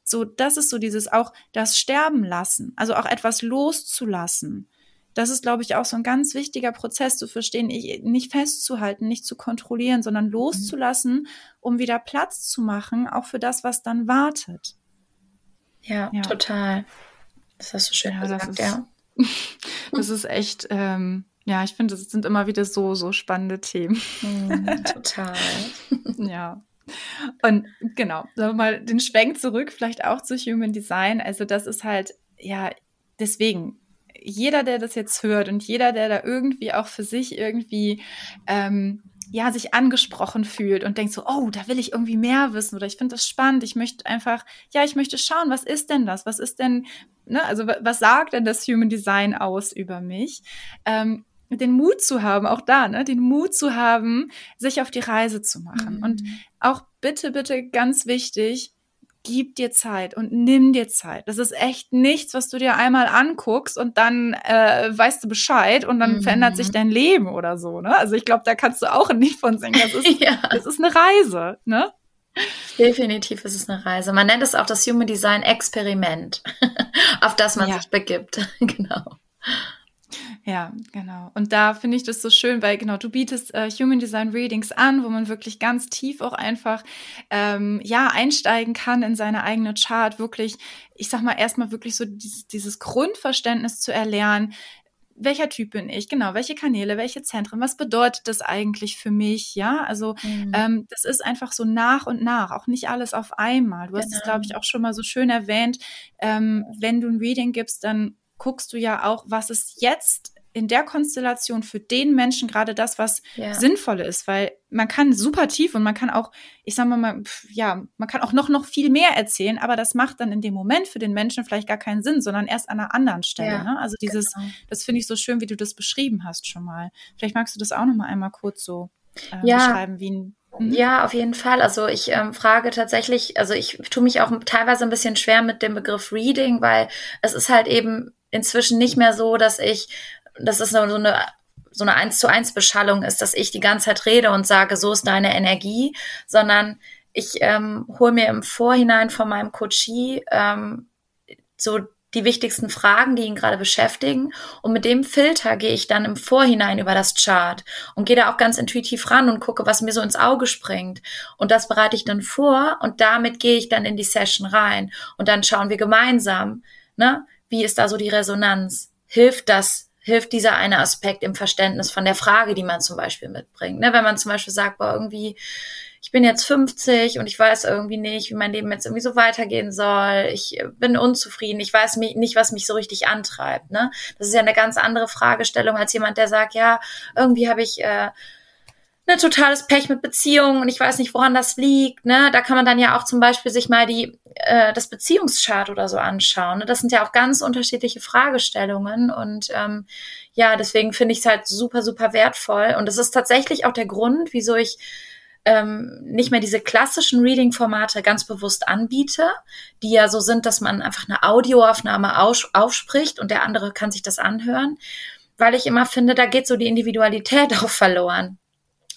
So, das ist so dieses auch das Sterben lassen, also auch etwas loszulassen. Das ist, glaube ich, auch so ein ganz wichtiger Prozess zu verstehen, nicht festzuhalten, nicht zu kontrollieren, sondern mhm. loszulassen, um wieder Platz zu machen, auch für das, was dann wartet. Ja, ja. total. Das hast du schön ja, gesagt, das ist, ja. (laughs) das ist echt, ähm, ja, ich finde, das sind immer wieder so, so spannende Themen. Mm, total. (laughs) ja. Und genau, sagen wir mal den Schwenk zurück, vielleicht auch zu Human Design. Also das ist halt, ja, deswegen, jeder, der das jetzt hört und jeder, der da irgendwie auch für sich irgendwie ähm, ja, sich angesprochen fühlt und denkt so, oh, da will ich irgendwie mehr wissen oder ich finde das spannend, ich möchte einfach, ja, ich möchte schauen, was ist denn das? Was ist denn, ne, also was sagt denn das Human Design aus über mich? Ähm, den Mut zu haben, auch da, ne, den Mut zu haben, sich auf die Reise zu machen. Mhm. Und auch bitte, bitte ganz wichtig, gib dir Zeit und nimm dir Zeit. Das ist echt nichts, was du dir einmal anguckst und dann äh, weißt du Bescheid und dann mhm. verändert sich dein Leben oder so. Ne? Also ich glaube, da kannst du auch nicht von singen. Das (laughs) ist, ja. das ist eine Reise. Ne? Definitiv ist es eine Reise. Man nennt es auch das Human Design Experiment, (laughs) auf das man ja. sich begibt. (laughs) genau. Ja, genau. Und da finde ich das so schön, weil genau, du bietest äh, Human Design Readings an, wo man wirklich ganz tief auch einfach ähm, ja einsteigen kann in seine eigene Chart, wirklich, ich sag mal, erstmal wirklich so dieses, dieses Grundverständnis zu erlernen, welcher Typ bin ich, genau, welche Kanäle, welche Zentren, was bedeutet das eigentlich für mich, ja, also mhm. ähm, das ist einfach so nach und nach, auch nicht alles auf einmal. Du genau. hast es, glaube ich, auch schon mal so schön erwähnt, ähm, wenn du ein Reading gibst, dann guckst du ja auch, was ist jetzt in der Konstellation für den Menschen gerade das, was ja. sinnvoll ist, weil man kann super tief und man kann auch, ich sag mal, ja, man kann auch noch, noch viel mehr erzählen, aber das macht dann in dem Moment für den Menschen vielleicht gar keinen Sinn, sondern erst an einer anderen Stelle. Ja, ne? Also dieses, genau. das finde ich so schön, wie du das beschrieben hast schon mal. Vielleicht magst du das auch noch mal einmal kurz so äh, ja. beschreiben, wie ein mhm. ja, auf jeden Fall. Also ich ähm, frage tatsächlich, also ich tue mich auch teilweise ein bisschen schwer mit dem Begriff Reading, weil es ist halt eben inzwischen nicht mehr so, dass ich dass es so eine so eine eins zu eins Beschallung ist, dass ich die ganze Zeit rede und sage, so ist deine Energie, sondern ich ähm, hole mir im Vorhinein von meinem Coachie ähm, so die wichtigsten Fragen, die ihn gerade beschäftigen. Und mit dem Filter gehe ich dann im Vorhinein über das Chart und gehe da auch ganz intuitiv ran und gucke, was mir so ins Auge springt. Und das bereite ich dann vor und damit gehe ich dann in die Session rein. Und dann schauen wir gemeinsam, ne, wie ist da so die Resonanz? Hilft das hilft dieser eine Aspekt im Verständnis von der Frage, die man zum Beispiel mitbringt. Ne? Wenn man zum Beispiel sagt, boah, irgendwie, ich bin jetzt 50 und ich weiß irgendwie nicht, wie mein Leben jetzt irgendwie so weitergehen soll. Ich bin unzufrieden. Ich weiß nicht, was mich so richtig antreibt. Ne? Das ist ja eine ganz andere Fragestellung als jemand, der sagt, ja, irgendwie habe ich äh, ne, totales Pech mit Beziehungen und ich weiß nicht, woran das liegt. Ne? Da kann man dann ja auch zum Beispiel sich mal die, äh, das Beziehungschart oder so anschauen. Ne? Das sind ja auch ganz unterschiedliche Fragestellungen und ähm, ja, deswegen finde ich es halt super, super wertvoll. Und das ist tatsächlich auch der Grund, wieso ich ähm, nicht mehr diese klassischen Reading-Formate ganz bewusst anbiete, die ja so sind, dass man einfach eine Audioaufnahme aufspricht und der andere kann sich das anhören, weil ich immer finde, da geht so die Individualität (laughs) auch verloren.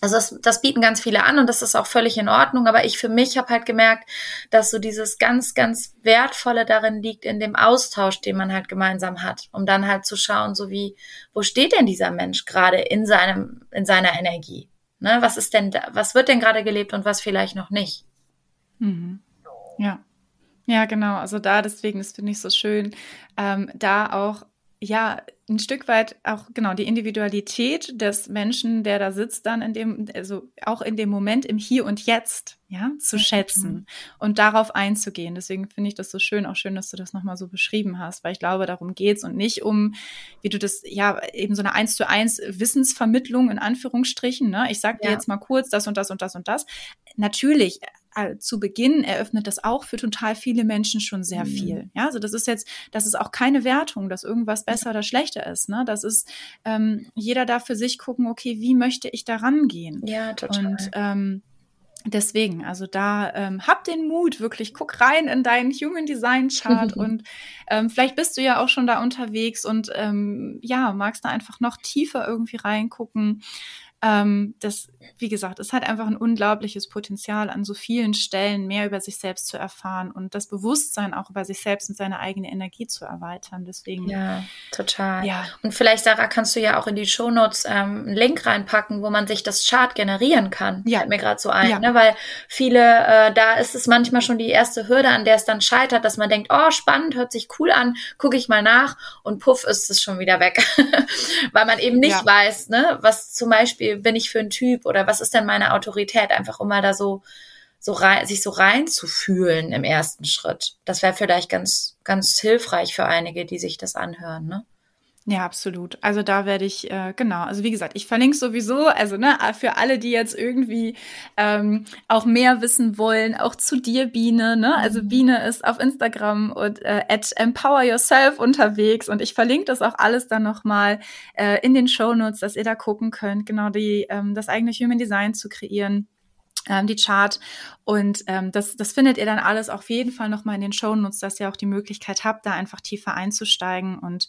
Also das, das bieten ganz viele an und das ist auch völlig in Ordnung. Aber ich für mich habe halt gemerkt, dass so dieses ganz, ganz Wertvolle darin liegt in dem Austausch, den man halt gemeinsam hat, um dann halt zu schauen, so wie, wo steht denn dieser Mensch gerade in seinem, in seiner Energie? Ne? Was ist denn, da, was wird denn gerade gelebt und was vielleicht noch nicht? Mhm. Ja. Ja, genau. Also da deswegen, das finde ich so schön, ähm, da auch ja, ein Stück weit auch genau die Individualität des Menschen, der da sitzt, dann in dem, also auch in dem Moment im Hier und Jetzt, ja, zu schätzen und darauf einzugehen. Deswegen finde ich das so schön, auch schön, dass du das nochmal so beschrieben hast, weil ich glaube, darum geht's und nicht um, wie du das, ja, eben so eine eins zu eins Wissensvermittlung in Anführungsstrichen, ne? Ich sag dir ja. jetzt mal kurz das und das und das und das. Natürlich äh, zu Beginn eröffnet das auch für total viele Menschen schon sehr mhm. viel. Ja, also das ist jetzt, das ist auch keine Wertung, dass irgendwas besser oder schlechter ist. Ne? Das ist, ähm, jeder darf für sich gucken, okay, wie möchte ich da rangehen? Ja, total. Und ähm, Deswegen, also da ähm, hab den Mut, wirklich guck rein in deinen Human Design Chart (laughs) und ähm, vielleicht bist du ja auch schon da unterwegs und ähm, ja, magst da einfach noch tiefer irgendwie reingucken. Ähm, das, wie gesagt, es hat einfach ein unglaubliches Potenzial, an so vielen Stellen mehr über sich selbst zu erfahren und das Bewusstsein auch über sich selbst und seine eigene Energie zu erweitern. Deswegen. Ja, total. Ja. Und vielleicht, Sarah, kannst du ja auch in die Shownotes ähm, einen Link reinpacken, wo man sich das Chart generieren kann. Ja. Fällt mir gerade so ein, ja. ne? weil viele, äh, da ist es manchmal schon die erste Hürde, an der es dann scheitert, dass man denkt, oh, spannend, hört sich cool an, gucke ich mal nach und puff, ist es schon wieder weg. (laughs) weil man eben nicht ja. weiß, ne, was zum Beispiel bin ich für ein Typ oder was ist denn meine Autorität? Einfach um mal da so, so rein, sich so reinzufühlen im ersten Schritt. Das wäre vielleicht ganz, ganz hilfreich für einige, die sich das anhören, ne? Ja, absolut. Also da werde ich, äh, genau, also wie gesagt, ich verlinke sowieso, also ne, für alle, die jetzt irgendwie ähm, auch mehr wissen wollen, auch zu dir, Biene, ne? Also mhm. Biene ist auf Instagram und äh, at Empower Yourself unterwegs und ich verlinke das auch alles dann nochmal äh, in den Show Notes, dass ihr da gucken könnt, genau die, ähm, das eigene Human Design zu kreieren ähm, die Chart. Und ähm, das, das findet ihr dann alles auf jeden Fall nochmal in den Show Notes, dass ihr auch die Möglichkeit habt, da einfach tiefer einzusteigen. Und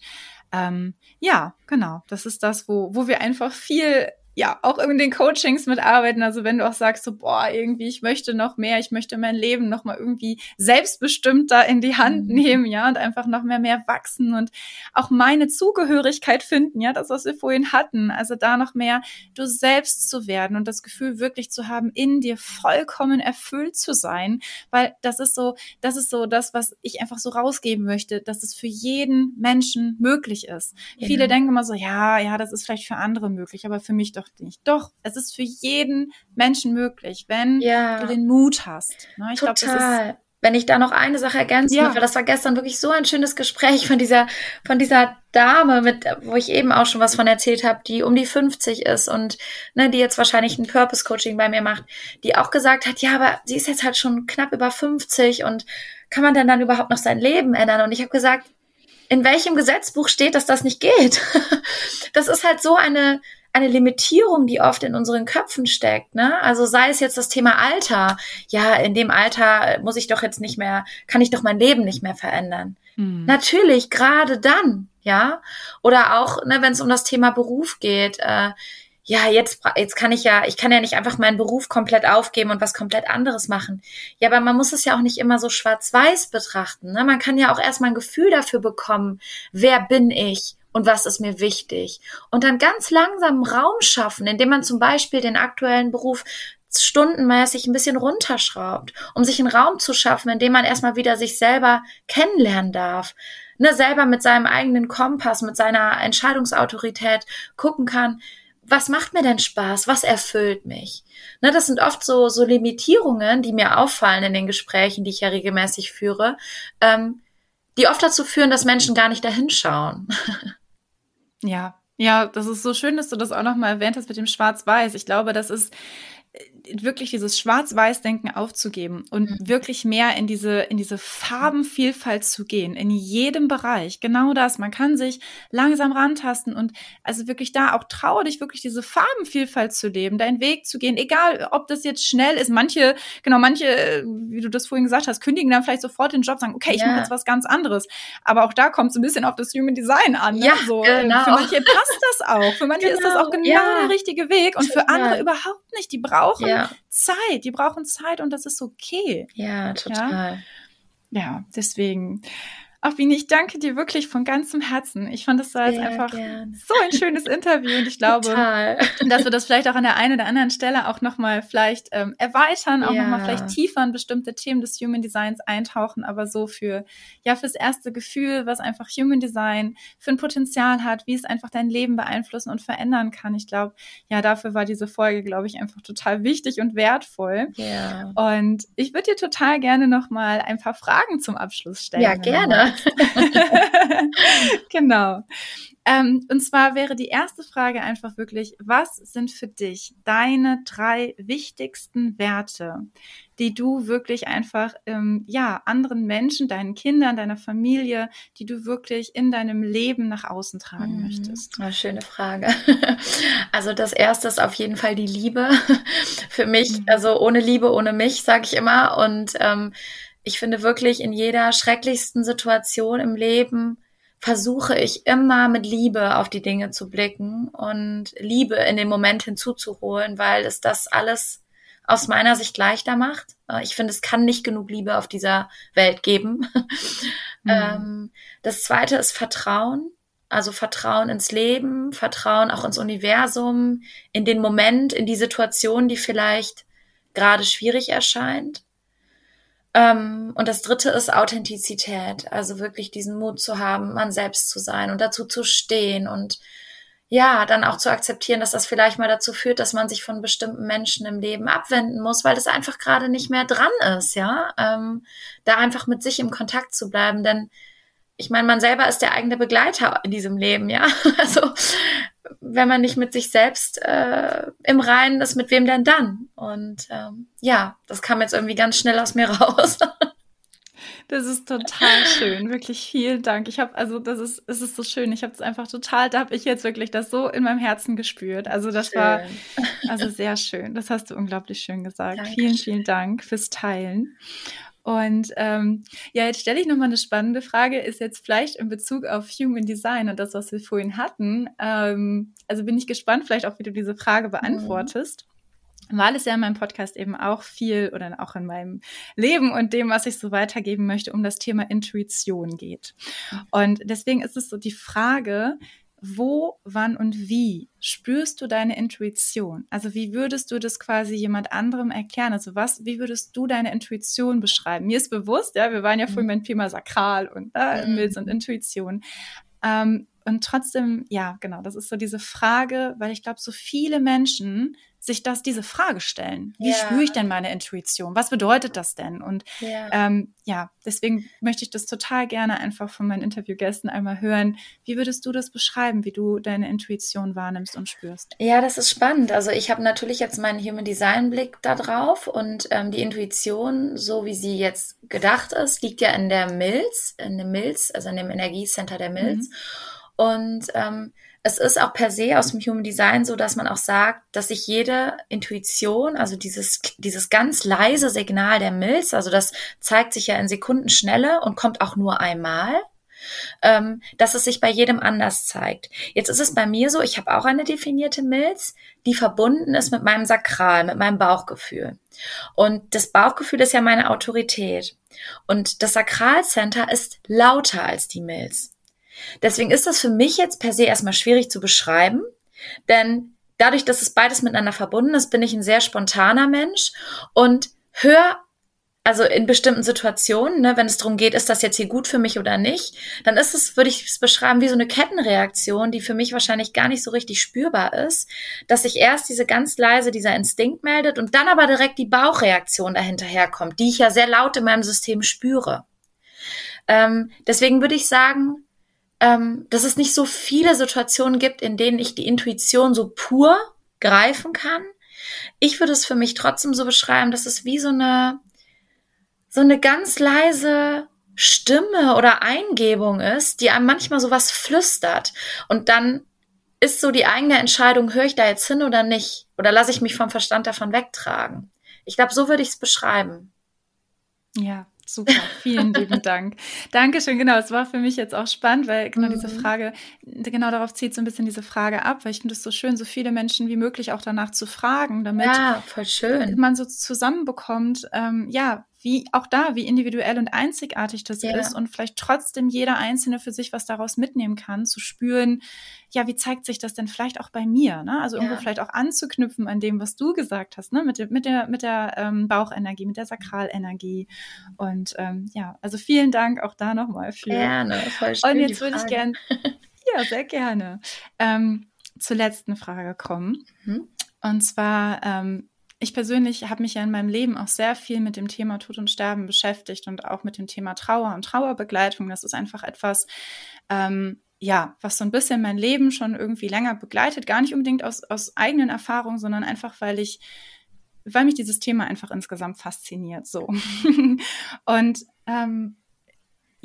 ähm, ja, genau, das ist das, wo, wo wir einfach viel ja, auch in den Coachings mitarbeiten. Also wenn du auch sagst, so, boah, irgendwie, ich möchte noch mehr, ich möchte mein Leben noch mal irgendwie selbstbestimmter in die Hand mhm. nehmen, ja, und einfach noch mehr, mehr wachsen und auch meine Zugehörigkeit finden, ja, das, was wir vorhin hatten. Also da noch mehr du selbst zu werden und das Gefühl wirklich zu haben, in dir vollkommen erfüllt zu sein, weil das ist so, das ist so das, was ich einfach so rausgeben möchte, dass es für jeden Menschen möglich ist. Genau. Viele denken immer so, ja, ja, das ist vielleicht für andere möglich, aber für mich doch doch nicht. Doch, es ist für jeden Menschen möglich, wenn ja. du den Mut hast. Ne? Ich Total. Glaub, das ist wenn ich da noch eine Sache ergänzen ja. weil das war gestern wirklich so ein schönes Gespräch von dieser, von dieser Dame, mit, wo ich eben auch schon was von erzählt habe, die um die 50 ist und ne, die jetzt wahrscheinlich ein Purpose Coaching bei mir macht, die auch gesagt hat, ja, aber sie ist jetzt halt schon knapp über 50 und kann man denn dann überhaupt noch sein Leben ändern? Und ich habe gesagt, in welchem Gesetzbuch steht, dass das nicht geht? (laughs) das ist halt so eine eine Limitierung, die oft in unseren Köpfen steckt. Ne? Also sei es jetzt das Thema Alter. Ja, in dem Alter muss ich doch jetzt nicht mehr, kann ich doch mein Leben nicht mehr verändern. Hm. Natürlich, gerade dann, ja. Oder auch, ne, wenn es um das Thema Beruf geht. Äh, ja, jetzt, jetzt kann ich ja, ich kann ja nicht einfach meinen Beruf komplett aufgeben und was komplett anderes machen. Ja, aber man muss es ja auch nicht immer so schwarz-weiß betrachten. Ne? Man kann ja auch erstmal ein Gefühl dafür bekommen, wer bin ich und was ist mir wichtig. Und dann ganz langsam Raum schaffen, indem man zum Beispiel den aktuellen Beruf stundenmäßig ein bisschen runterschraubt, um sich einen Raum zu schaffen, in dem man erstmal wieder sich selber kennenlernen darf. Ne, selber mit seinem eigenen Kompass, mit seiner Entscheidungsautorität gucken kann, was macht mir denn Spaß? Was erfüllt mich? Ne, das sind oft so, so Limitierungen, die mir auffallen in den Gesprächen, die ich ja regelmäßig führe, ähm, die oft dazu führen, dass Menschen gar nicht dahinschauen. (laughs) Ja, ja, das ist so schön, dass du das auch nochmal erwähnt hast mit dem Schwarz-Weiß. Ich glaube, das ist wirklich dieses Schwarz-Weiß-Denken aufzugeben und mhm. wirklich mehr in diese, in diese Farbenvielfalt zu gehen, in jedem Bereich. Genau das. Man kann sich langsam rantasten und also wirklich da auch traue dich wirklich diese Farbenvielfalt zu leben, deinen Weg zu gehen, egal ob das jetzt schnell ist. Manche, genau, manche, wie du das vorhin gesagt hast, kündigen dann vielleicht sofort den Job, sagen, okay, ich ja. mache jetzt was ganz anderes. Aber auch da kommt es ein bisschen auf das Human Design an. Ne? Ja, so, äh, genau. Für manche passt das auch. Für manche genau. ist das auch (laughs) genau, genau ja. der richtige Weg und für andere überhaupt nicht. Die brauchen ja. Zeit, die brauchen Zeit und das ist okay. Ja, total. Ja, ja deswegen. Ach, Bini, ich danke dir wirklich von ganzem Herzen. Ich fand das war jetzt einfach gern. so ein schönes Interview und ich (laughs) glaube, Total. dass wir das vielleicht auch an der einen oder anderen Stelle auch nochmal vielleicht ähm, erweitern, auch ja. nochmal vielleicht tiefer in bestimmte Themen des Human Designs eintauchen, aber so für, ja, fürs erste Gefühl, was einfach Human Design für ein Potenzial hat, wie es einfach dein Leben beeinflussen und verändern kann. Ich glaube, ja, dafür war diese Folge, glaube ich, einfach total wichtig und wertvoll. Ja. Und ich würde dir total gerne nochmal ein paar Fragen zum Abschluss stellen. Ja, gerne. (laughs) genau. Ähm, und zwar wäre die erste Frage einfach wirklich, was sind für dich deine drei wichtigsten Werte, die du wirklich einfach, ähm, ja, anderen Menschen, deinen Kindern, deiner Familie, die du wirklich in deinem Leben nach außen tragen mhm. möchtest? Eine schöne Frage. (laughs) Also das erste ist auf jeden Fall die Liebe. (laughs) Für mich, mhm. also ohne Liebe, ohne mich, sage ich immer. Und ähm, ich finde wirklich in jeder schrecklichsten Situation im Leben versuche ich immer mit Liebe auf die Dinge zu blicken und Liebe in den Moment hinzuzuholen, weil es das alles aus meiner Sicht leichter macht. Äh, ich finde, es kann nicht genug Liebe auf dieser Welt geben. (laughs) Mhm. Ähm, das zweite ist Vertrauen. Also Vertrauen ins Leben, Vertrauen auch ins Universum, in den Moment, in die Situation, die vielleicht gerade schwierig erscheint. Ähm, und das dritte ist Authentizität, also wirklich diesen Mut zu haben, man selbst zu sein und dazu zu stehen und ja, dann auch zu akzeptieren, dass das vielleicht mal dazu führt, dass man sich von bestimmten Menschen im Leben abwenden muss, weil das einfach gerade nicht mehr dran ist, ja. Ähm, da einfach mit sich im Kontakt zu bleiben, denn ich meine, man selber ist der eigene Begleiter in diesem Leben, ja. (laughs) Also wenn man nicht mit sich selbst äh, im Reinen ist, mit wem denn dann? Und ähm, ja, das kam jetzt irgendwie ganz schnell aus mir (laughs) raus. Das ist total schön, wirklich vielen Dank. Ich habe also das ist es ist so schön. Ich habe es einfach total, da habe ich jetzt wirklich das so in meinem Herzen gespürt. Also das schön. war also sehr schön. Das hast du unglaublich schön gesagt. Dankeschön. Vielen vielen Dank fürs Teilen. Und ähm, ja, jetzt stelle ich nochmal eine spannende Frage, ist jetzt vielleicht in Bezug auf Human Design und das, was wir vorhin hatten. Ähm, also bin ich gespannt, vielleicht auch, wie du diese Frage beantwortest. Mhm weil es ja in meinem Podcast eben auch viel oder auch in meinem Leben und dem, was ich so weitergeben möchte, um das Thema Intuition geht. Und deswegen ist es so die Frage, wo, wann und wie spürst du deine Intuition? Also wie würdest du das quasi jemand anderem erklären? Also was, wie würdest du deine Intuition beschreiben? Mir ist bewusst, ja, wir waren ja vorhin beim Thema Sakral und äh, Milz und Intuition. Ähm, und trotzdem, ja, genau, das ist so diese Frage, weil ich glaube, so viele Menschen sich das diese Frage stellen. Wie ja. spüre ich denn meine Intuition? Was bedeutet das denn? Und ja. Ähm, ja, deswegen möchte ich das total gerne einfach von meinen Interviewgästen einmal hören. Wie würdest du das beschreiben, wie du deine Intuition wahrnimmst und spürst? Ja, das ist spannend. Also ich habe natürlich jetzt meinen Human Design Blick da drauf und ähm, die Intuition, so wie sie jetzt gedacht ist, liegt ja in der Milz, in dem Milz, also in dem Energiecenter der Milz. Mhm. Und ähm, es ist auch per se aus dem Human Design so, dass man auch sagt, dass sich jede Intuition, also dieses, dieses ganz leise Signal der Milz, also das zeigt sich ja in Sekundenschnelle und kommt auch nur einmal, ähm, dass es sich bei jedem anders zeigt. Jetzt ist es bei mir so, ich habe auch eine definierte Milz, die verbunden ist mit meinem Sakral, mit meinem Bauchgefühl. Und das Bauchgefühl ist ja meine Autorität. Und das Sakralcenter ist lauter als die Milz. Deswegen ist das für mich jetzt per se erstmal schwierig zu beschreiben, denn dadurch, dass es beides miteinander verbunden ist, bin ich ein sehr spontaner Mensch und höre also in bestimmten Situationen, ne, wenn es darum geht, ist das jetzt hier gut für mich oder nicht, dann ist es, würde ich es beschreiben, wie so eine Kettenreaktion, die für mich wahrscheinlich gar nicht so richtig spürbar ist, dass sich erst diese ganz leise, dieser Instinkt meldet und dann aber direkt die Bauchreaktion dahinterher kommt, die ich ja sehr laut in meinem System spüre. Ähm, deswegen würde ich sagen, ähm, dass es nicht so viele Situationen gibt, in denen ich die Intuition so pur greifen kann. Ich würde es für mich trotzdem so beschreiben, dass es wie so eine, so eine ganz leise Stimme oder Eingebung ist, die einem manchmal so was flüstert. Und dann ist so die eigene Entscheidung, höre ich da jetzt hin oder nicht? Oder lasse ich mich vom Verstand davon wegtragen? Ich glaube, so würde ich es beschreiben. Ja, Super, vielen lieben (laughs) Dank. Dankeschön, genau. Es war für mich jetzt auch spannend, weil genau mhm. diese Frage, genau darauf zieht so ein bisschen diese Frage ab, weil ich finde es so schön, so viele Menschen wie möglich auch danach zu fragen, damit ja, man so zusammenbekommt, ähm, ja, wie auch da, wie individuell und einzigartig das ja. ist und vielleicht trotzdem jeder Einzelne für sich was daraus mitnehmen kann, zu spüren, ja, wie zeigt sich das denn vielleicht auch bei mir? Ne? Also ja. irgendwo vielleicht auch anzuknüpfen an dem, was du gesagt hast, ne? mit, der, mit der, mit der ähm, Bauchenergie, mit der Sakralenergie. Und ähm, ja, also vielen Dank auch da nochmal für. Gerne, voll schön, Und jetzt würde ich gerne, (laughs) ja, sehr gerne, ähm, zur letzten Frage kommen. Mhm. Und zwar, ähm, ich persönlich habe mich ja in meinem Leben auch sehr viel mit dem Thema Tod und Sterben beschäftigt und auch mit dem Thema Trauer und Trauerbegleitung. Das ist einfach etwas, ähm, ja, was so ein bisschen mein Leben schon irgendwie länger begleitet. Gar nicht unbedingt aus, aus eigenen Erfahrungen, sondern einfach, weil ich, weil mich dieses Thema einfach insgesamt fasziniert. So. (laughs) und ähm,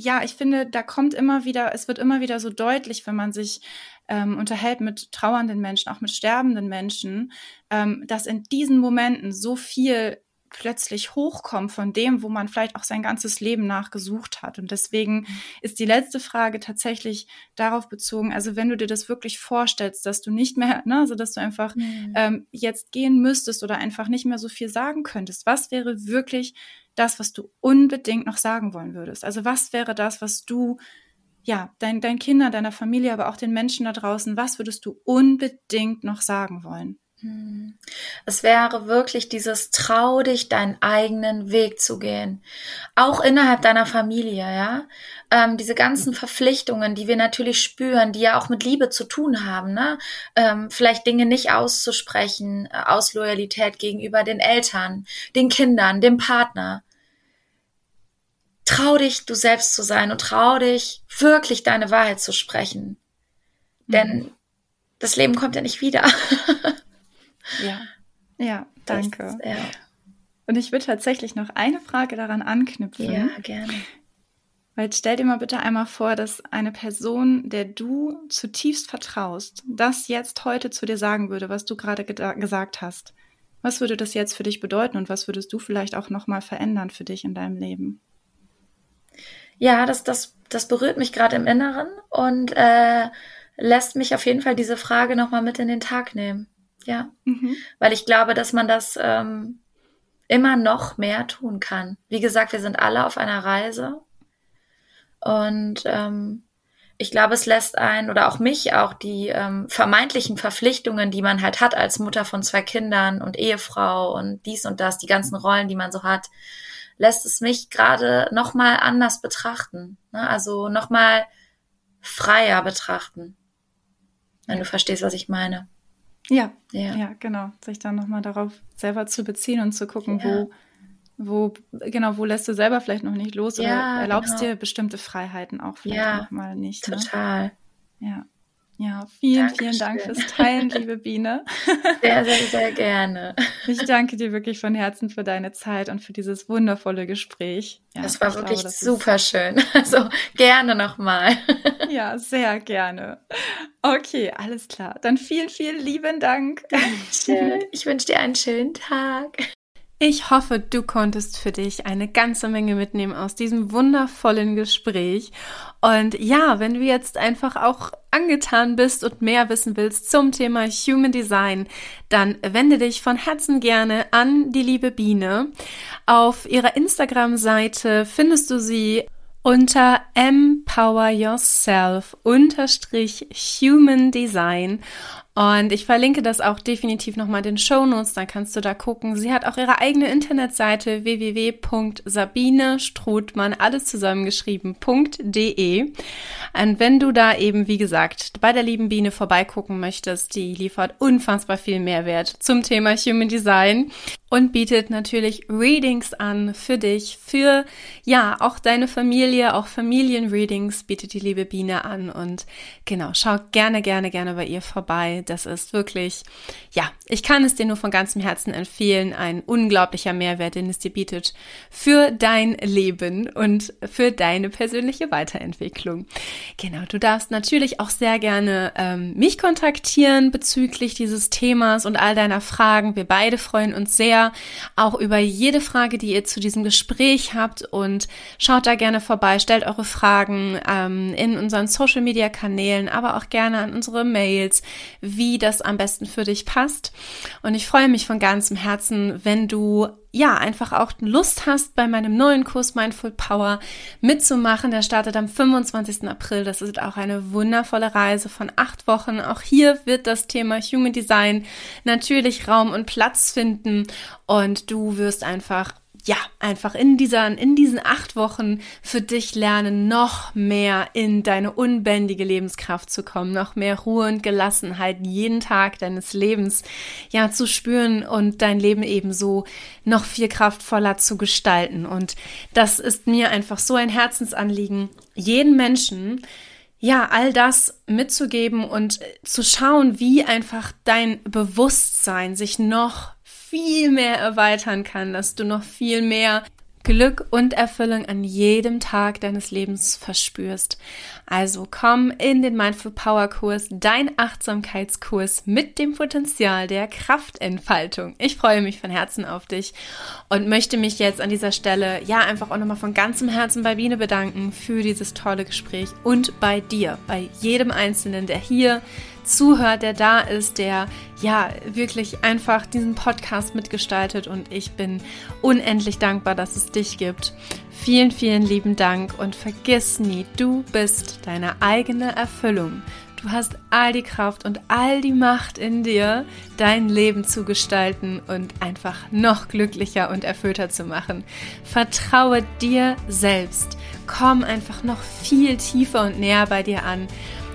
ja, ich finde, da kommt immer wieder, es wird immer wieder so deutlich, wenn man sich ähm, unterhält mit trauernden Menschen, auch mit sterbenden Menschen, ähm, dass in diesen Momenten so viel plötzlich hochkommt von dem, wo man vielleicht auch sein ganzes Leben nachgesucht hat. Und deswegen mhm. ist die letzte Frage tatsächlich darauf bezogen, also wenn du dir das wirklich vorstellst, dass du nicht mehr, ne, also dass du einfach mhm. ähm, jetzt gehen müsstest oder einfach nicht mehr so viel sagen könntest, was wäre wirklich das, was du unbedingt noch sagen wollen würdest? Also was wäre das, was du ja, dein, dein Kinder, deiner Familie, aber auch den Menschen da draußen, was würdest du unbedingt noch sagen wollen? Hm. Es wäre wirklich dieses trau dich, deinen eigenen Weg zu gehen. Auch innerhalb deiner Familie, ja. Ähm, diese ganzen Verpflichtungen, die wir natürlich spüren, die ja auch mit Liebe zu tun haben, ne? Ähm, vielleicht Dinge nicht auszusprechen, äh, aus Loyalität gegenüber den Eltern, den Kindern, dem Partner trau dich, du selbst zu sein und trau dich, wirklich deine Wahrheit zu sprechen. Mhm. Denn das Leben kommt ja nicht wieder. (laughs) ja, ja, danke. Ja. Und ich würde tatsächlich noch eine Frage daran anknüpfen. Ja, gerne. Weil stell dir mal bitte einmal vor, dass eine Person, der du zutiefst vertraust, das jetzt heute zu dir sagen würde, was du gerade gesagt hast. Was würde das jetzt für dich bedeuten und was würdest du vielleicht auch nochmal verändern für dich in deinem Leben? Ja, das, das, das berührt mich gerade im Inneren und äh, lässt mich auf jeden Fall diese Frage nochmal mit in den Tag nehmen. Ja, mhm. weil ich glaube, dass man das ähm, immer noch mehr tun kann. Wie gesagt, wir sind alle auf einer Reise und ähm, ich glaube, es lässt einen oder auch mich auch die ähm, vermeintlichen Verpflichtungen, die man halt hat als Mutter von zwei Kindern und Ehefrau und dies und das, die ganzen Rollen, die man so hat, lässt es mich gerade noch mal anders betrachten. Ne? Also noch mal freier betrachten, wenn du verstehst, was ich meine. Ja, ja, ja genau. Sich dann noch mal darauf selber zu beziehen und zu gucken, ja. wo wo, genau, wo lässt du selber vielleicht noch nicht los oder erlaubst genau. dir bestimmte Freiheiten auch vielleicht ja, mal nicht. Ne? Total. Ne? Ja. Ja, vielen, Dankeschön. vielen Dank fürs Teilen, liebe Biene. (laughs) Sehr, sehr, sehr gerne. Ich danke dir wirklich von Herzen für deine Zeit und für dieses wundervolle Gespräch. Ja, das war wirklich glaube, das super schön. (laughs) Also gerne nochmal. (laughs) Ja, sehr gerne. Okay, alles klar. Dann vielen, vielen lieben Dank. Dankeschön. Ich wünsche dir einen schönen Tag. Ich hoffe, du konntest für dich eine ganze Menge mitnehmen aus diesem wundervollen Gespräch. Und ja, wenn du jetzt einfach auch angetan bist und mehr wissen willst zum Thema Human Design, dann wende dich von Herzen gerne an die liebe Biene. Auf ihrer Instagram-Seite findest du sie unter Empower Yourself unterstrich Human Design und ich verlinke das auch definitiv nochmal in den Show Notes, dann kannst du da gucken. Sie hat auch ihre eigene Internetseite www.sabinestrutmann, alles zusammengeschrieben.de. Und wenn du da eben, wie gesagt, bei der lieben Biene vorbeigucken möchtest, die liefert unfassbar viel Mehrwert zum Thema Human Design und bietet natürlich Readings an für dich, für ja, auch deine Familie, auch Familienreadings bietet die liebe Biene an und genau, schau gerne, gerne, gerne bei ihr vorbei das ist wirklich, ja, ich kann es dir nur von ganzem Herzen empfehlen. Ein unglaublicher Mehrwert, den es dir bietet für dein Leben und für deine persönliche Weiterentwicklung. Genau, du darfst natürlich auch sehr gerne ähm, mich kontaktieren bezüglich dieses Themas und all deiner Fragen. Wir beide freuen uns sehr auch über jede Frage, die ihr zu diesem Gespräch habt und schaut da gerne vorbei, stellt eure Fragen ähm, in unseren Social Media Kanälen, aber auch gerne an unsere Mails wie das am besten für dich passt. Und ich freue mich von ganzem Herzen, wenn du ja, einfach auch Lust hast, bei meinem neuen Kurs Mindful Power mitzumachen. Der startet am 25. April. Das ist auch eine wundervolle Reise von acht Wochen. Auch hier wird das Thema Human Design natürlich Raum und Platz finden und du wirst einfach ja, einfach in dieser, in diesen acht Wochen für dich lernen, noch mehr in deine unbändige Lebenskraft zu kommen, noch mehr Ruhe und Gelassenheit jeden Tag deines Lebens, ja, zu spüren und dein Leben ebenso noch viel kraftvoller zu gestalten. Und das ist mir einfach so ein Herzensanliegen, jeden Menschen, ja, all das mitzugeben und zu schauen, wie einfach dein Bewusstsein sich noch viel mehr erweitern kann, dass du noch viel mehr Glück und Erfüllung an jedem Tag deines Lebens verspürst. Also komm in den Mindful Power Kurs, dein Achtsamkeitskurs mit dem Potenzial der Kraftentfaltung. Ich freue mich von Herzen auf dich und möchte mich jetzt an dieser Stelle ja einfach auch nochmal von ganzem Herzen bei Biene bedanken für dieses tolle Gespräch und bei dir, bei jedem Einzelnen, der hier zuhört, der da ist, der ja wirklich einfach diesen Podcast mitgestaltet und ich bin unendlich dankbar, dass es dich gibt. Vielen, vielen lieben Dank und vergiss nie, du bist deine eigene Erfüllung. Du hast all die Kraft und all die Macht in dir, dein Leben zu gestalten und einfach noch glücklicher und erfüllter zu machen. Vertraue dir selbst. Komm einfach noch viel tiefer und näher bei dir an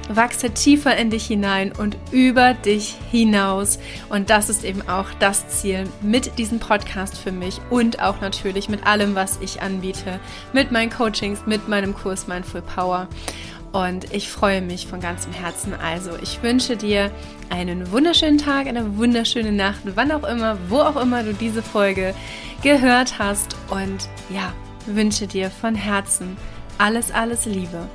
wachse tiefer in dich hinein und über dich hinaus. Und das ist eben auch das Ziel mit diesem Podcast für mich und auch natürlich mit allem, was ich anbiete, mit meinen Coachings, mit meinem Kurs Mindful Power. Und ich freue mich von ganzem Herzen. Also, ich wünsche dir einen wunderschönen Tag, eine wunderschöne Nacht, wann auch immer, wo auch immer du diese Folge gehört hast. Und ja, wünsche dir von Herzen alles, alles Liebe